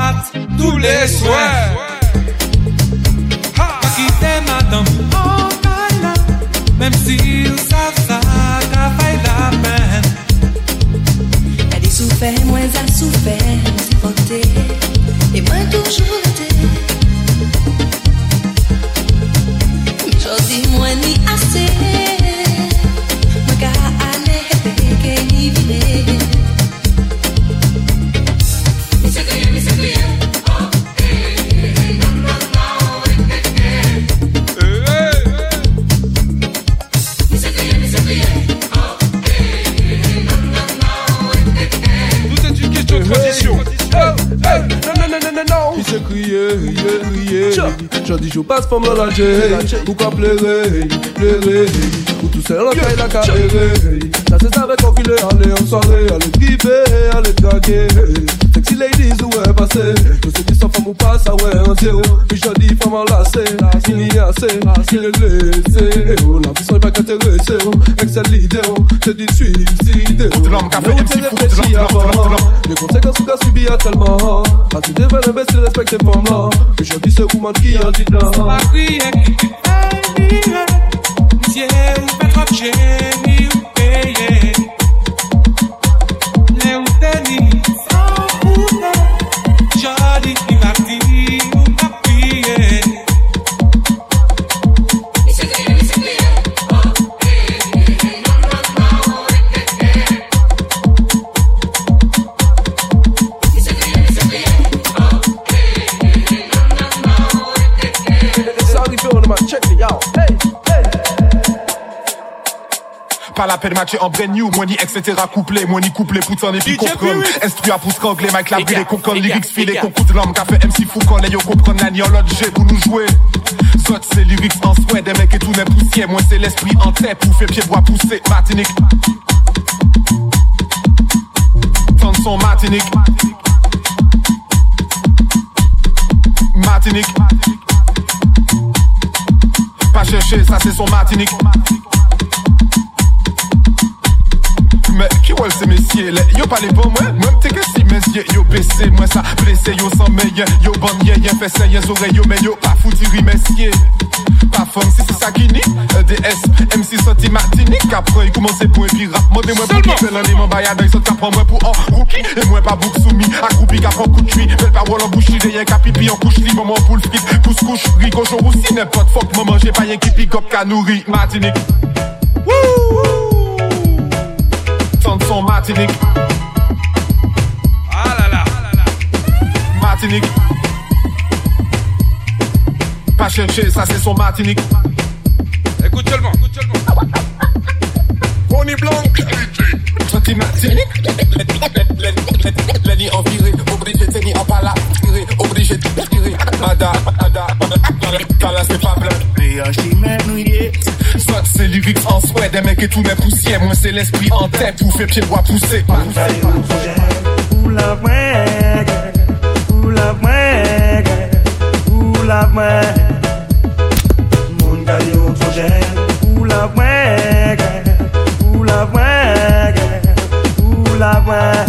tous les soirs. fèm nan la jey Ou ka ple rey, Ou tou sel an kay la ka erey Sa se sa vek an ki le ale an soare Ale prive, ale trage ladies où est passé? Je sais dis sans femme ou pas, ça ouais, un zéro Puis je dis femme enlacée, il y a assez, il est laissé. Oh, l'ambition est pas qu'intéressée, oh Excel l'idée, oh, c'est du suicide. De l'homme, Mais où MC, de réfléchi l'homme. Les conséquences qu'on a subi à tellement. Quand tu devais l'investir, respecte tes femmes là Puis je dis c'est woman qui en dit dans Ma criée qui Monsieur, vous faites trop génie, vous payez. Pas la peine matcher en brand new, money, etc. couplé, money couplé, put en épi comprendre. Instru à pouce canglé, Mike la brûlé, concon, lyrics filé, concours de l'homme, café MC fou quand les yo comprennent la niolode, j'ai pour nous jouer. Zot, c'est lyrics en souhait, des mecs et tout n'est poussière, moi c'est l'esprit en tête, pouffe et pied bois poussé, Martinique. Tant son Martinique. Martinique. Pas chercher, ça c'est son Martinique. Mais qui ouais c'est messieurs? Là Yo pas les bons moi Moi m'te que si messieurs Yo baissé moi ça blessé Yo sans meilleur. Yo yé fait ça yé oreilles Yo mais yo pas foutu messieurs. Pas femme si c'est ça qui nie. EDS MC sorti Martinique. Après il commence pour un puis rap Mode moi pour qui fait l'année Mon bail avec ça t'apprends moi pour un rookie. Et moi pas bouc soumis Accroupi qu'à prend coup de cuit Belle parole en bouche Rien qu'à pipi en couche li Maman pour le fric Pousse couche Rico jour aussi n'importe fuck Maman j'ai pas rien qui pick up qu'à nourrir Martinique Martinique. Ah là là. Martinique. Pas chercher, ça c'est son Martinique. Écoute seulement, écoute seulement. Pony blanc. Sorti Martinique. Lenny en viré, obligé de tenir en pala. Tiré, obligé de tirer. Mada, mada, Kala c'est pas blanc. Soit c'est lyrics en souhait, des mecs et tout mes poussières. Moi c'est l'esprit en tête, pour faire pied bois pousser. Ou la mwen, ou la mwen, ou la mwen Moun gade ou tro jen Ou la mwen, ou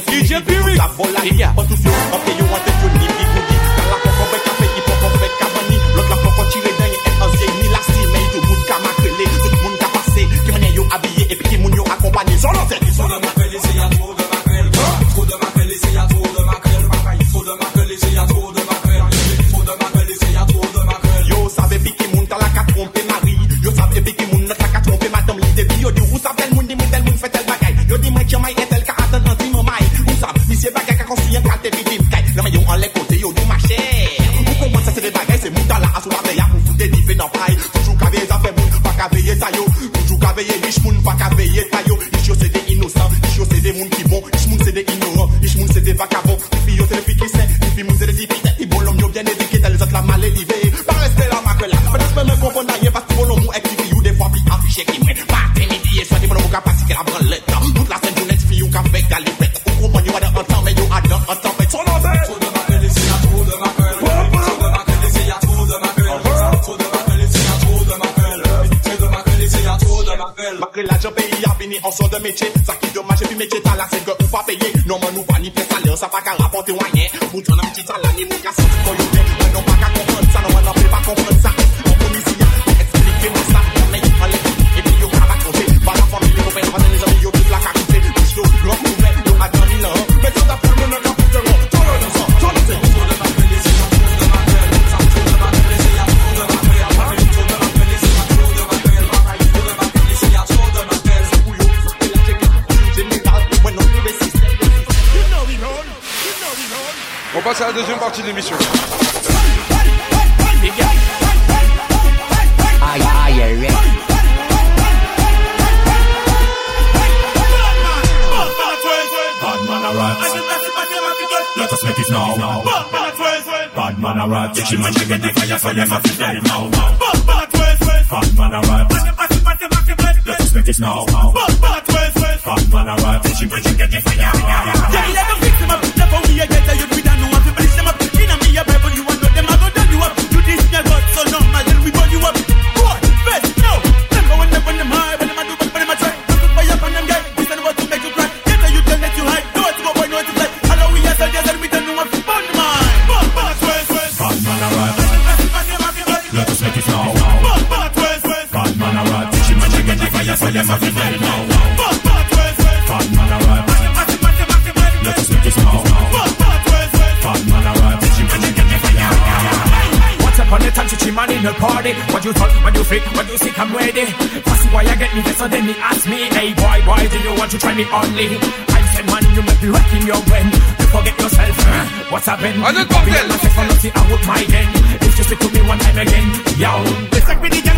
the future period. If you want to okay, you want de metye Sa ki domaje pi metye tala se ke ou pa peye Non man nou pa ni pe saler sa pa kara she man, she get the fire for them, I feel right now. Bad back, ways, west. Man, I rap. Bad back, bad back, bad back. Let's make it now. Back, back, west, west. Fat man, I rap. She man, she get the fire. Yeah, you let them fix them up. Never how we get you. We don't know what to police them up. In me, a rebel, you want them, I go down you up. You this, so long. I'm man. Let What's up on the? Chichi man in the party. What you thought? What you freak? What you think I'm ready? That's why I get me this, then he ask me, Hey, boy, why do you want to try me only? I said, man, you might be wrecking your brain. You forget yourself. What's happened? I don't know. I I would my end. If you stick to me one time again, yo. It's like me the young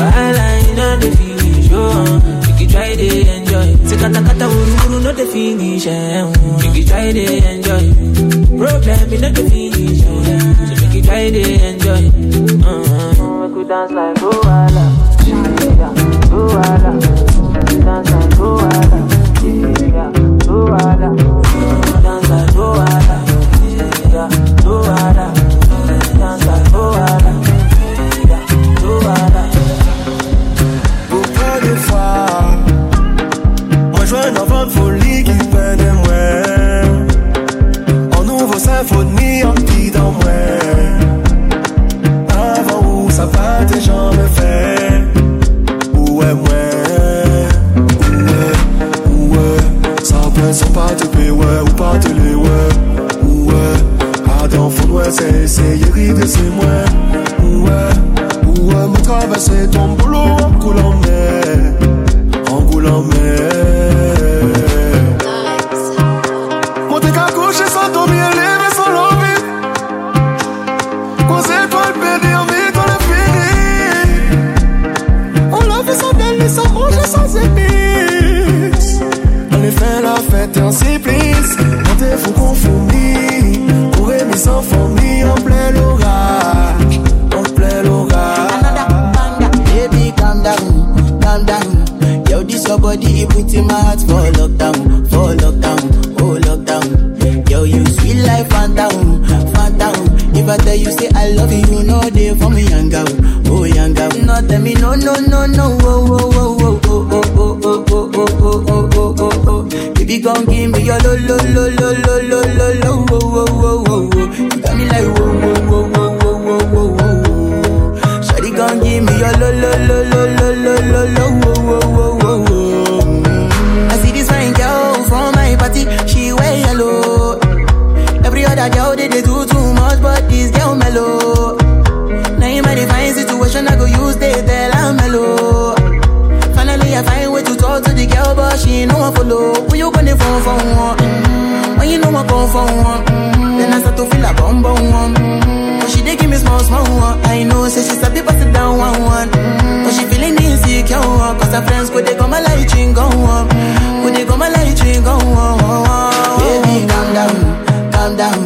wahala you no dey finish oh. Make you try dey enjoy. Say katakata wuruwuru no dey finish eh make you try dey enjoy. Problem you no dey finish eh so uh-huh. make you try dey enjoy. Uh, we dance like owala owala dance like owala owala. Come a light ring go on. Go they come a light ring go on. Baby calm down, calm down.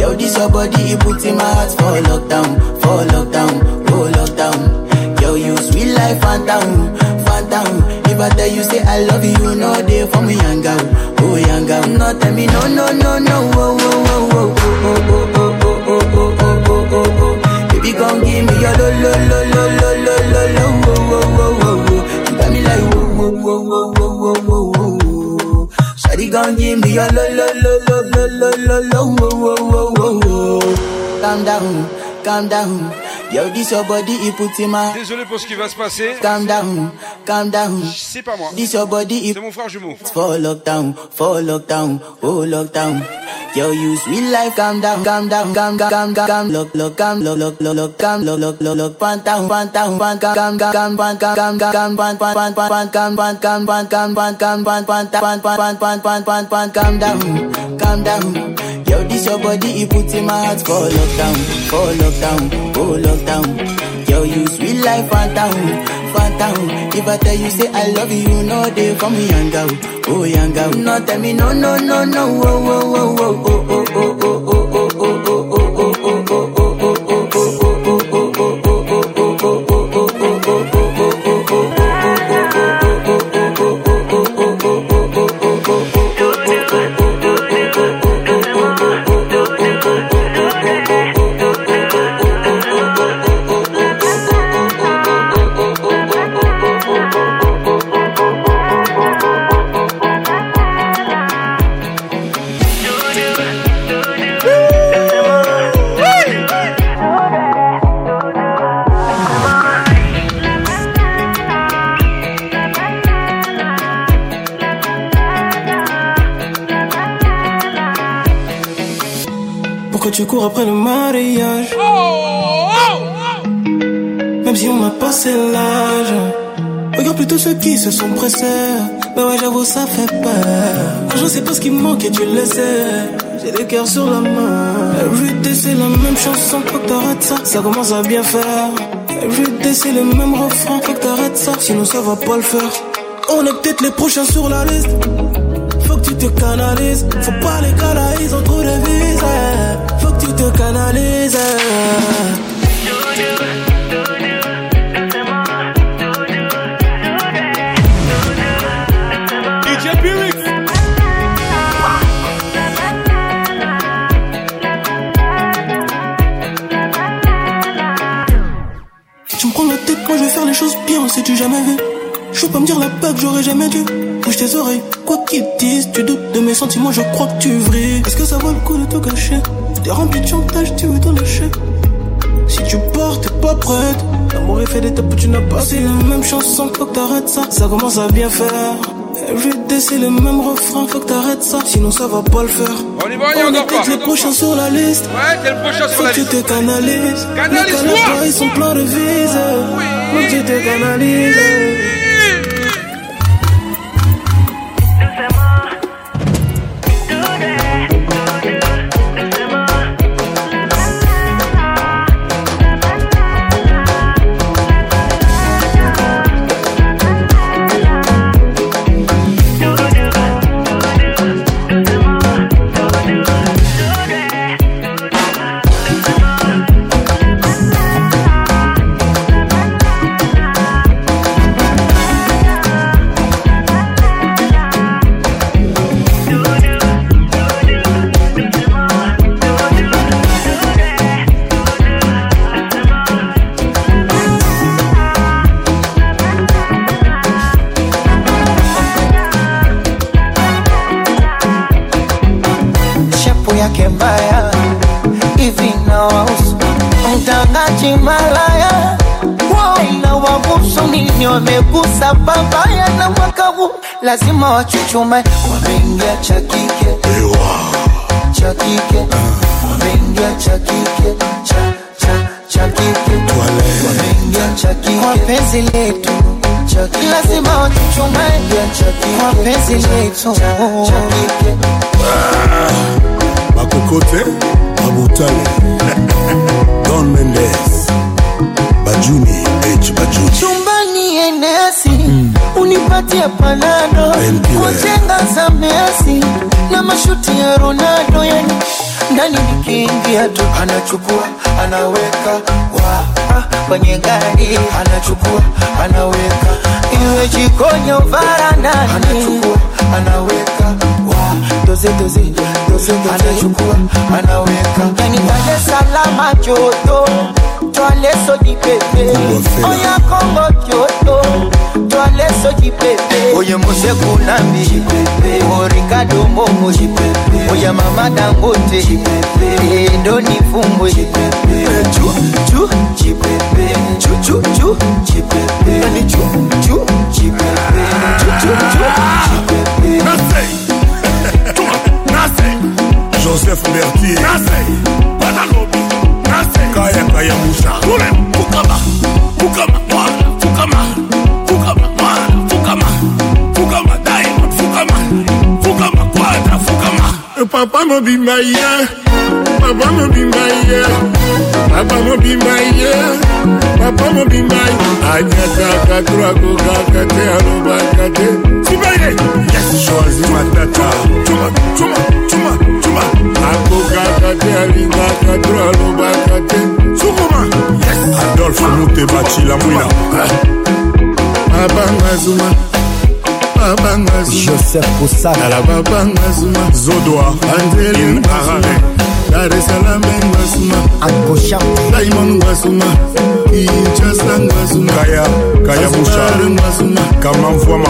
Yo this your body it put in my heart for lockdown, for lockdown, oh lockdown. Yo you sweet life phantom, phantom. If I tell you say I love you, you know they for me young girl, oh young girl. No tell me no no no no, oh oh oh oh oh oh oh oh oh oh oh oh oh oh. Baby gon' give me your lo lo lo lo lo lo Shawty gon' give me your lo lo lo lo lo lo lo lo. Calm down, calm down. Yo, this your body, it put in my Désolé pour ce qui va se passer. Calm down, calm down. C'est pas moi. This your body, C'est mon frère jumeau. for lockdown, for lockdown, oh lockdown. Yo, you sweet life, calm down, calm down, calm down, calm down, calm lock, lock, calm lock, lock, lock, lock, calm lock, lock, lock, lock, pan down, pan down, pan calm, calm, calm, pan, calm, calm, calm, pan, pan, pan, pan, pan, calm, pan, calm, pan, calm, pan, calm, pan, pan, pan, pan, pan, pan, pan, pan, pan, calm down, calm down. Yo, this your body, it put in my heart for lockdown, for lockdown, oh lockdown. Yo, you sweet life, phantom, If I tell you say I love you, no they for me young girl, oh young girl. No tell me no no no no, oh oh oh oh oh oh oh oh oh oh oh Plutôt ceux qui se sont pressés Bah ouais j'avoue ça fait peur Je sais pas ce qui manque et tu le sais J'ai des cœurs sur la main Everyday c'est la même chanson Faut que t'arrêtes ça Ça commence à bien faire Everyday c'est le même refrain Faut que t'arrêtes ça Sinon ça va pas le faire On est peut-être les prochains sur la liste faut que tu te canalises. Faut pas les canaliser, des vies. eh. Faut que tu te canalises. Jamais vu Je veux pas me dire la peur que j'aurais jamais dû. Bouge tes oreilles, quoi qu'ils te disent, tu doutes de mes sentiments, je crois que tu vrilles. Est-ce que ça vaut le coup de tout gâcher T'es rempli de chantage, tu veux tout lâcher. Si tu pars, t'es pas prête. L'amour est fait d'étapes, tu n'as pas. C'est la même chanson, faut que t'arrêtes ça. Ça commence à bien faire. Everyday, c'est le même refrain, faut que t'arrêtes ça. Sinon, ça va pas le faire. On y va, on y On est peut-être les prochains sur la liste. Ouais, t'es le prochain sur Faut la que tu liste. te canalises. Canalise-toi. Les ils sont pleins de vises. Faut Put it take an lazima wachuchume. Wameingia cha kike. Cha kike. Wameingia cha kike. Cha cha cha kike. Wameingia cha kike. Kwa penzi letu. Lazima wachuchume. Kwa penzi letu. Makokote kike. Bakokote babutale don mendes. Bajuni h bajuni unipatie panado kujenga za measi na mashuti ya ronaldo yani ndani nikiingia tu. Anachukua anaweka wa kwenye gari. Anachukua anaweka. Iwe jikoni au varandani. Anachukua anaweka wa. Doze doze doze doze. Anachukua anaweka yani pale salama Salaam joto twale soji pepe. Oya Kongo joto twale soji pepe. Oye Mose Kunambi o Ricardo Momo. Oya Mama Dangote. Nifumbwe chu chu chipepe chu chu chu chipepe chu chu chipepe chu chu chu chipepe joseph bertier kaya kaya musa kule fukama fukama fukama fukama fukama fukama diamond fukama fukama fukama papa mo be my yeah papa mo be my papa mo be my papa mo be my anyata katura kuka kate aruba kate. Sibaye. Yes shozi matata chuma chuma chuma. sukuma. Akokaka te alingaka tro alobaka te. Sukuma. Yes. Adolfe mute bacila mwina. Babanga zuma. Babanga joseph kosakala babanga zuma. Zodoa. Anzelin arare dar es salaam ngasuma akosha diamond ngasuma kinshasa ngasuma kaya kaya mushar ngasuma kamamvwama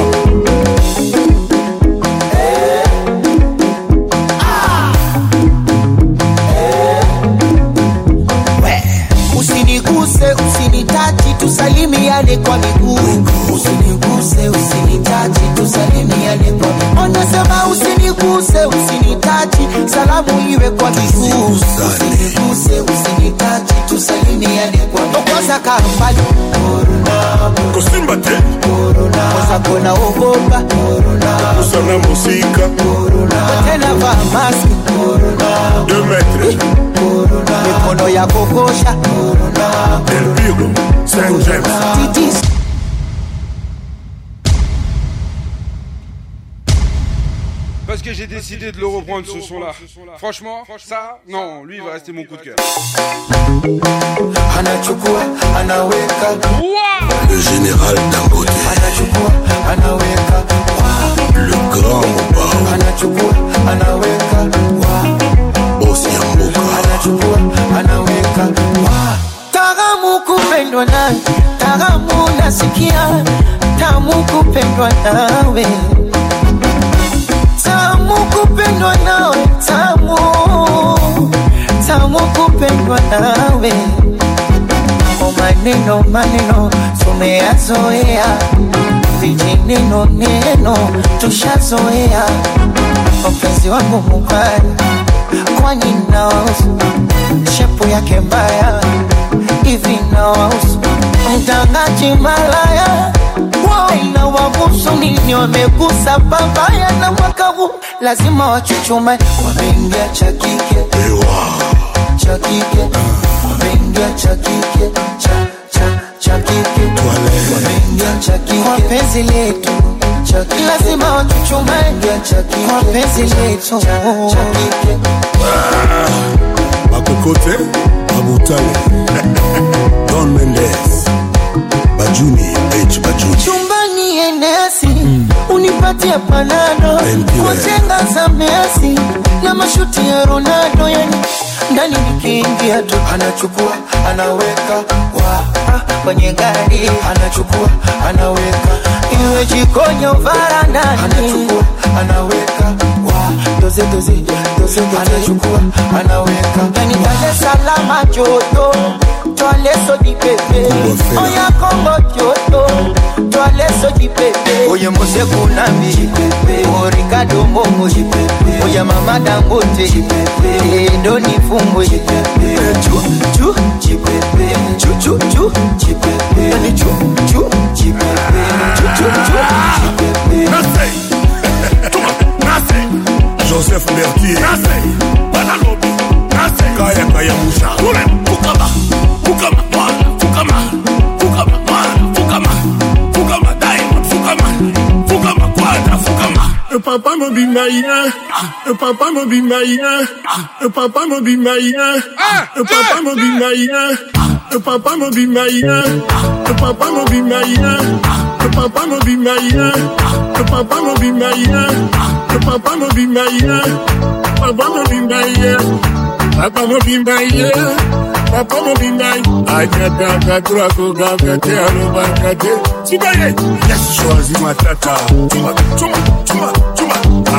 tusalimiane kwa miguu usiniguse usinitachi tusalimiane kwa miguu. Unasema usiniguse usinitachi salamu iwe kwa miguu, usiniguse usinitaji. Tusalimiane kwa kwanza kambali. Kosimba te. Kwanza kona ogopa usana musika. Tena vaa maski deux metres mikono ya kokosha del Parce que j'ai décidé de le reprendre ce son-là. Franchement, ça, non, lui il va rester mon coup de cœur. le général anachukua kupendwa nawe. Tamu kupendwa nawe tamu. Tamu kupendwa nawe. O maneno maneno tumeyazoea. Vijineno neno tushazoea. Mpenzi wangu mubaya kwani nawausu shepu yake mbaya hivi nawahusu mtangaji malaya. Aina wahusu nini wamegusa babaya na mwaka huu. Lazima wachuchume. Wameingia cha kike. Cha kike. Wameingia cha kike. Cha cha cha kike. Wameingia cha kike. Kwa penzi letu. Lazima wachuchume. Kwa penzi letu. cha kike. Bakokote babutale don mendes bajuni h bajuni. Chumbani enesi unipatia panado. Kwa chenga za Messi na mashuti ya Ronaldo, yani ndani nikiingia tu. Anachukua anaweka wa kwenye gari. Anachukua anaweka. Iwe jikoni au varandani. Anachukua anaweka wa. Doze doze doze doze. Anachukua anaweka ndani Dar es Salaam joto jọlé sódì pépé ọyà kọ́ńgọ̀ tí ó tó jọlé sódì pépé. oyè mo ṣe kú náà mi mo rí kádò mo mo oyè màmá dangote èdò ní fún mo. ju ju ju ju ju ẹni ju ju ju ju ju. Joseph Mertier. Nasser. Banalobi. Nasser. Kaya Kaya Moussa. Touré. Kukaba. Fukama, one, Fukama, Fukama, Fukama, Fukama, diamond, Fukama, Fukama, quadra, Fukama. Le papa me dit maïna, le papa me dit maïna, le papa me dit maïna, le papa me dit maïna, le papa me dit maïna, le papa me dit maïna, le papa me dit maïna, le papa me dit maïna, le papa me dit maïna, papa me dit maïna. papa mobimba ye papa mobimba anyataka twakogaka te alobaka te sibaye yasiswazi matata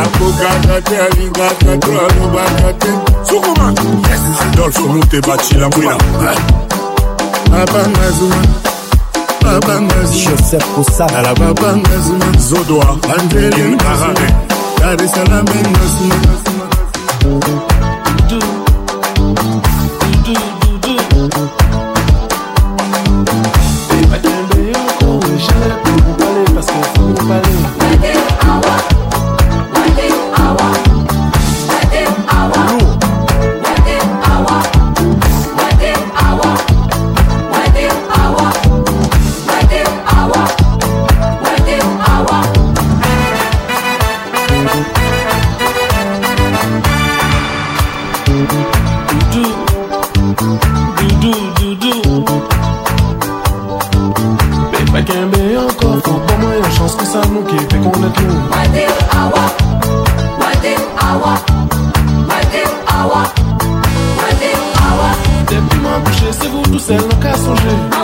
akokaka te alingaka to alobaka te sukuma adolfo mote bacilangwila babanga zuma babanga zumaala babanga zuma zodoa bandelemaare dar esalamenga zuma songer, c'est vous tout seul, n'a qu'à songer.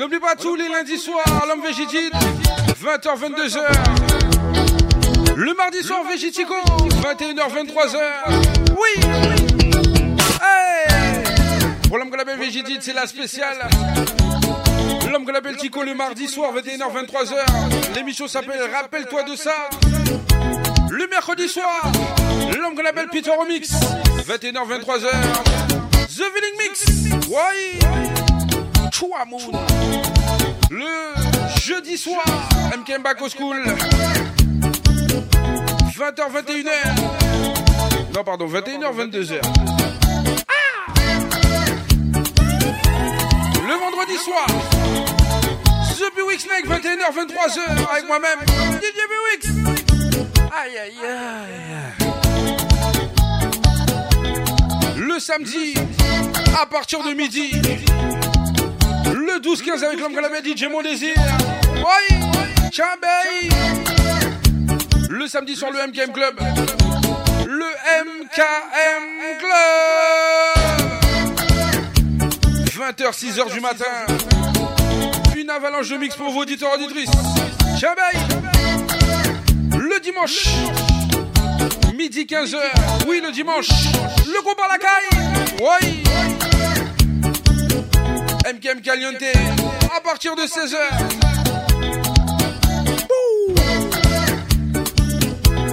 N'oublie pas tous les lundis soirs, l'homme végétide, 20h, 22h. Le mardi soir, Végético, 21h, 23h. Oui! Hey! Pour l'homme qu'on appelle Végétide, c'est la spéciale. L'homme qu'on appelle Tico le mardi soir, 21h, 23h. L'émission s'appelle Rappelle-toi de ça. Le mercredi soir, l'homme qu'on appelle Peter Remix, 21h, 23h. The Feeling Mix. Ouais! Le jeudi soir, MKM Back au School. 20h, 21h. Non, pardon, 21h, 22h. Ah Le vendredi soir, The Bewix Snake, 21h, 23h, avec moi-même, DJ Bewix. Aïe, aïe, aïe. Le samedi, à partir de midi, le 12-15 avec l'homme avait DJ Mon Désir. Oui, Chambay. Le samedi sur le MKM Club. Le MKM Club. 20h, 6h du matin. Une avalanche de mix pour vos auditeurs auditrices. Chambay. Le dimanche. Midi 15h. Oui, le dimanche. Le groupe à la caille. Oui. MKM Caliente à partir de 16h.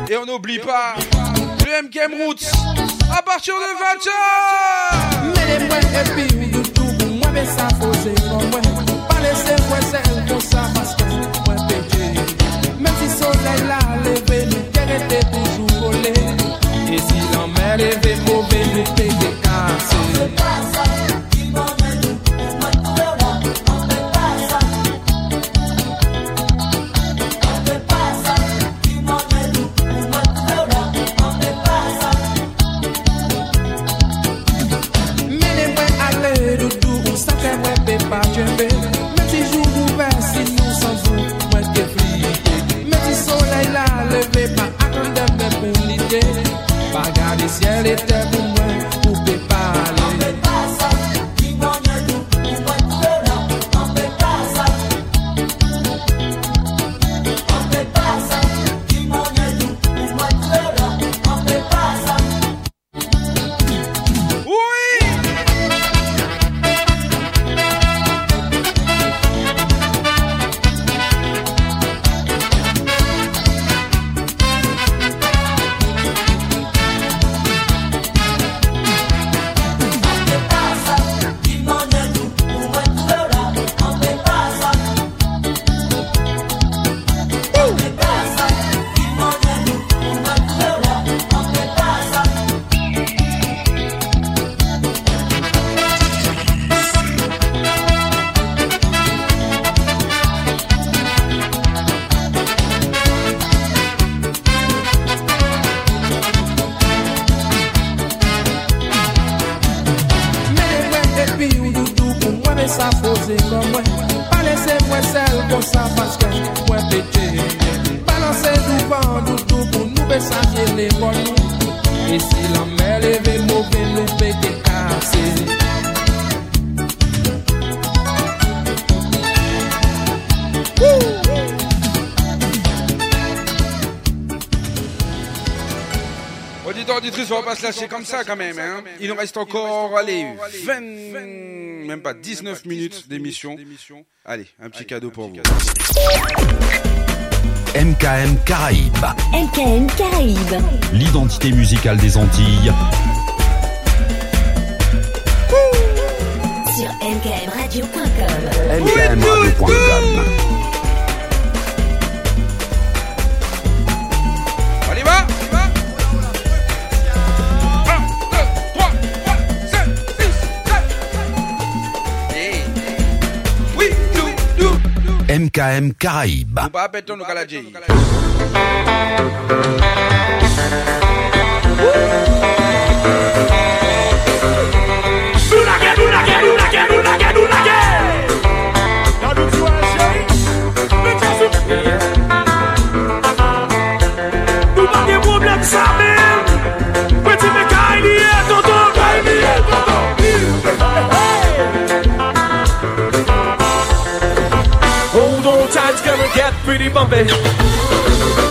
Et on n'oublie pas le MKM Roots à partir de 20h. Mene mwen epi tou Mwen ve sa fose nan mwen Pa lese mwen se kon sa Paske mwen peke If. Auditeurs, auditrices, on va pas se lâcher comme ça quand même. Hein. Il nous reste encore, allez, 20, même pas 19 minutes d'émission. Allez, un petit cadeau pour vous. MKM Caraïbes, MKM Caraïbes. l'identité musicale des Antilles. Sur mkmradio.com. MKMradio.com. MKM Caraïbes. Nous get pretty bumpy.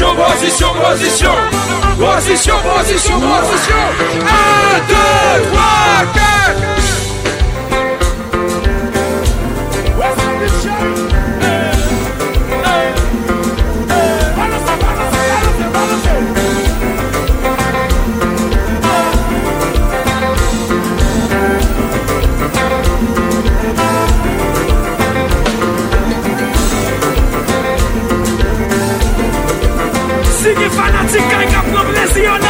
Posição, posição, posição, posição, posição, posição. 1, 2, 3, 4 Ni fanatik ka ka progresyon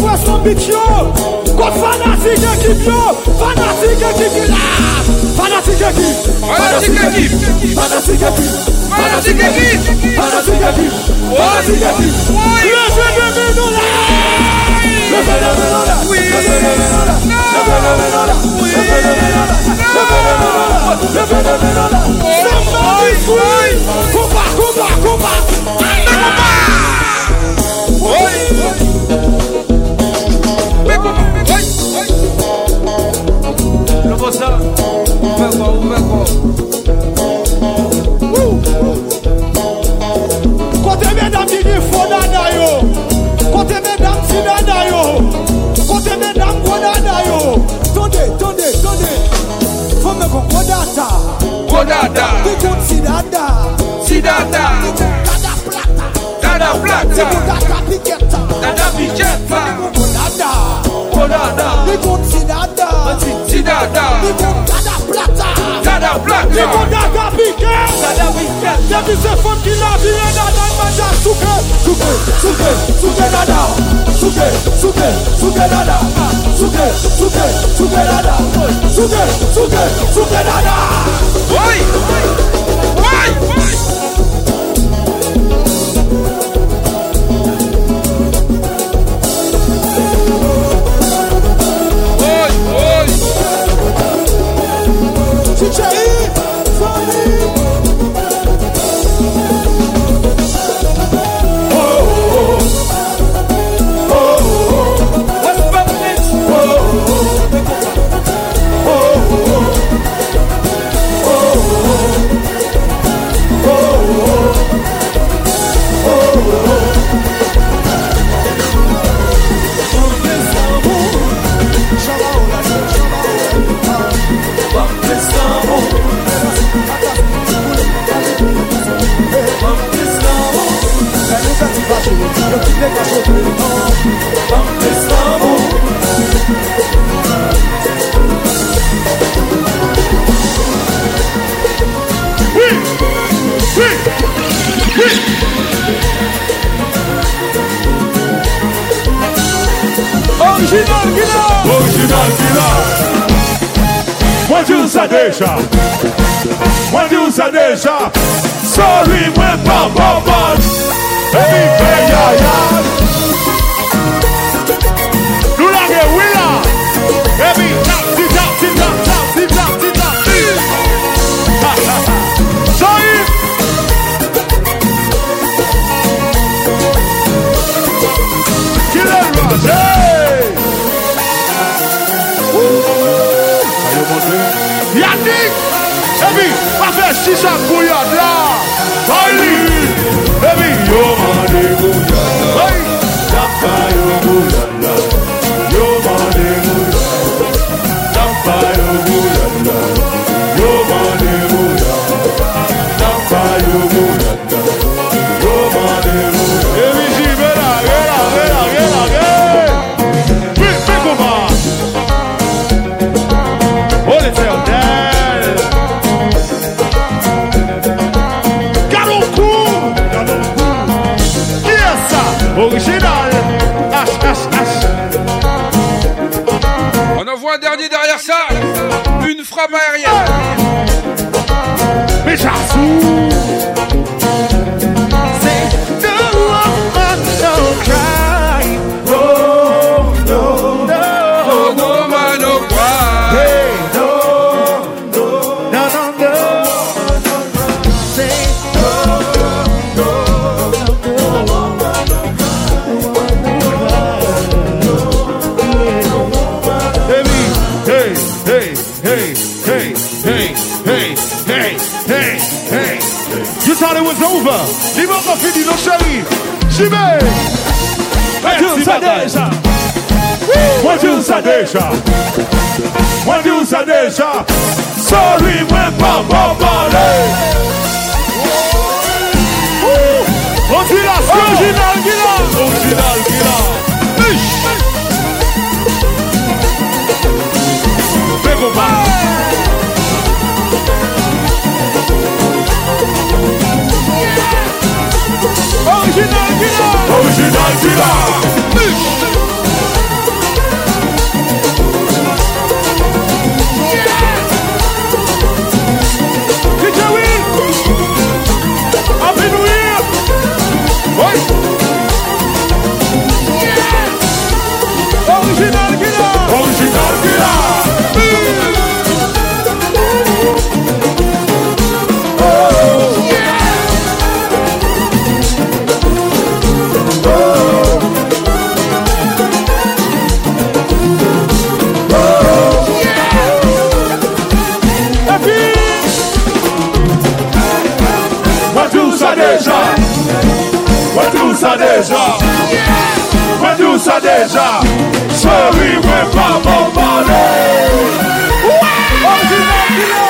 boisson big show Contre fanatique équipe yo Fanatique équipe là Fanatique équipe Fanatique équipe Fanatique équipe Fanatique équipe Fanatique équipe Fanatique équipe Levez le vélo là Levez le vélo là Levez le vélo là Levez le vélo là Levez le vélo là Levez le vélo là Levez le vélo là Somebody scream Combat, combat, combat Combat Oi What's up? Umekwa, umekwa. Dada yo. Kote medam si dada yo. Kote medam kwa dada yo. Tonde, tonde, tonde. Fomeko kwa data. Kwa data. Kitu si dada. Dada. Dada plata. Dada plata. Kitu dada piketa. Dada piketa. Kitu dada. Kwa dada. Kitu si dada. Titi dada Dada plata. Dada plata. Niko dada pike. Dada wike Depi se fon ki la vire dada Manda souke Souke Souke Souke dada Souke Souke Souke dada Souke Souke Souke dada Souke Souke Souke dada Oye Oye Pecador do nome, vamos Original que não! Original que não! Mande um sadeja! Mande um sadeja! Sorry, my papa! Yadik, ebi, pa fe si sa kouyad la Aleluya Chapa yo mula tropa aérienne. Mais. Viva, viva pra filho, não sei Se bem deixa. Adianta, deixa. Adianta, deixa. Sorry, mas pra babare Ô, tira as coisas, tira, tira Ô, Brasil! sa deja Sori mwen pa moun pale Ouè! Ouè!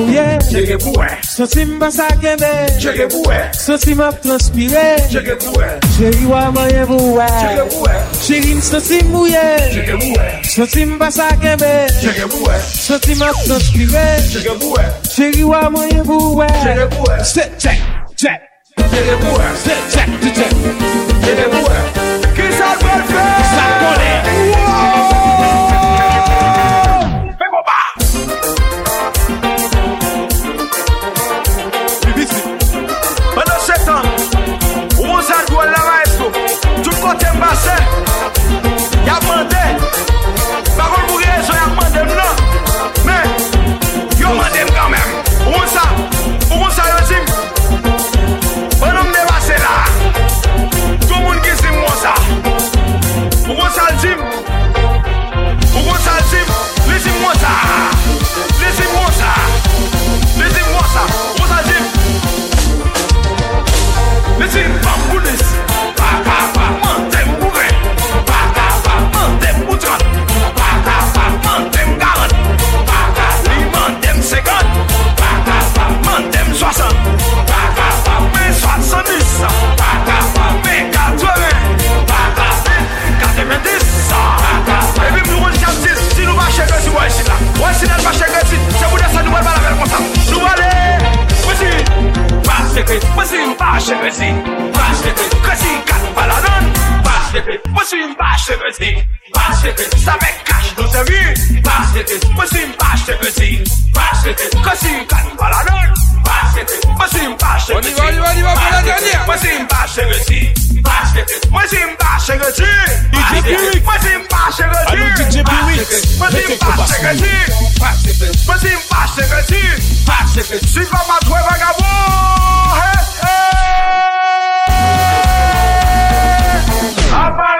mouye Chege pou e Soti mba sa kende. Chege pou e Soti mba transpire. Chege pou e Cheri wamaye pou e Chege pou e Cheri msoti mouye Chege pou e Soti mba sa kende. Chege pou e Soti mba transpire. Chege pou e Cheri wamaye pou e Chege pou e Se chek, chek Chege pou e Se chek, chek Chege pou e krezi Bache de krezi, krezi kat pala nan Bache de krezi, monsim bache de krezi Bache de krezi, sa mek kache nou se vi Bache de krezi, monsim bache de krezi Bache de krezi, krezi kat pala nan Bache de krezi, monsim bache de krezi On y va, on y va, on y va pour la dernière Monsim bache de krezi Bache de krezi, monsim bache de krezi DJ Pirik Monsim bache de krezi Allons DJ Pirik Monsim bache de krezi Bache de krezi, monsim bache de krezi Bache de krezi, suivant ma troué vagabond Aê!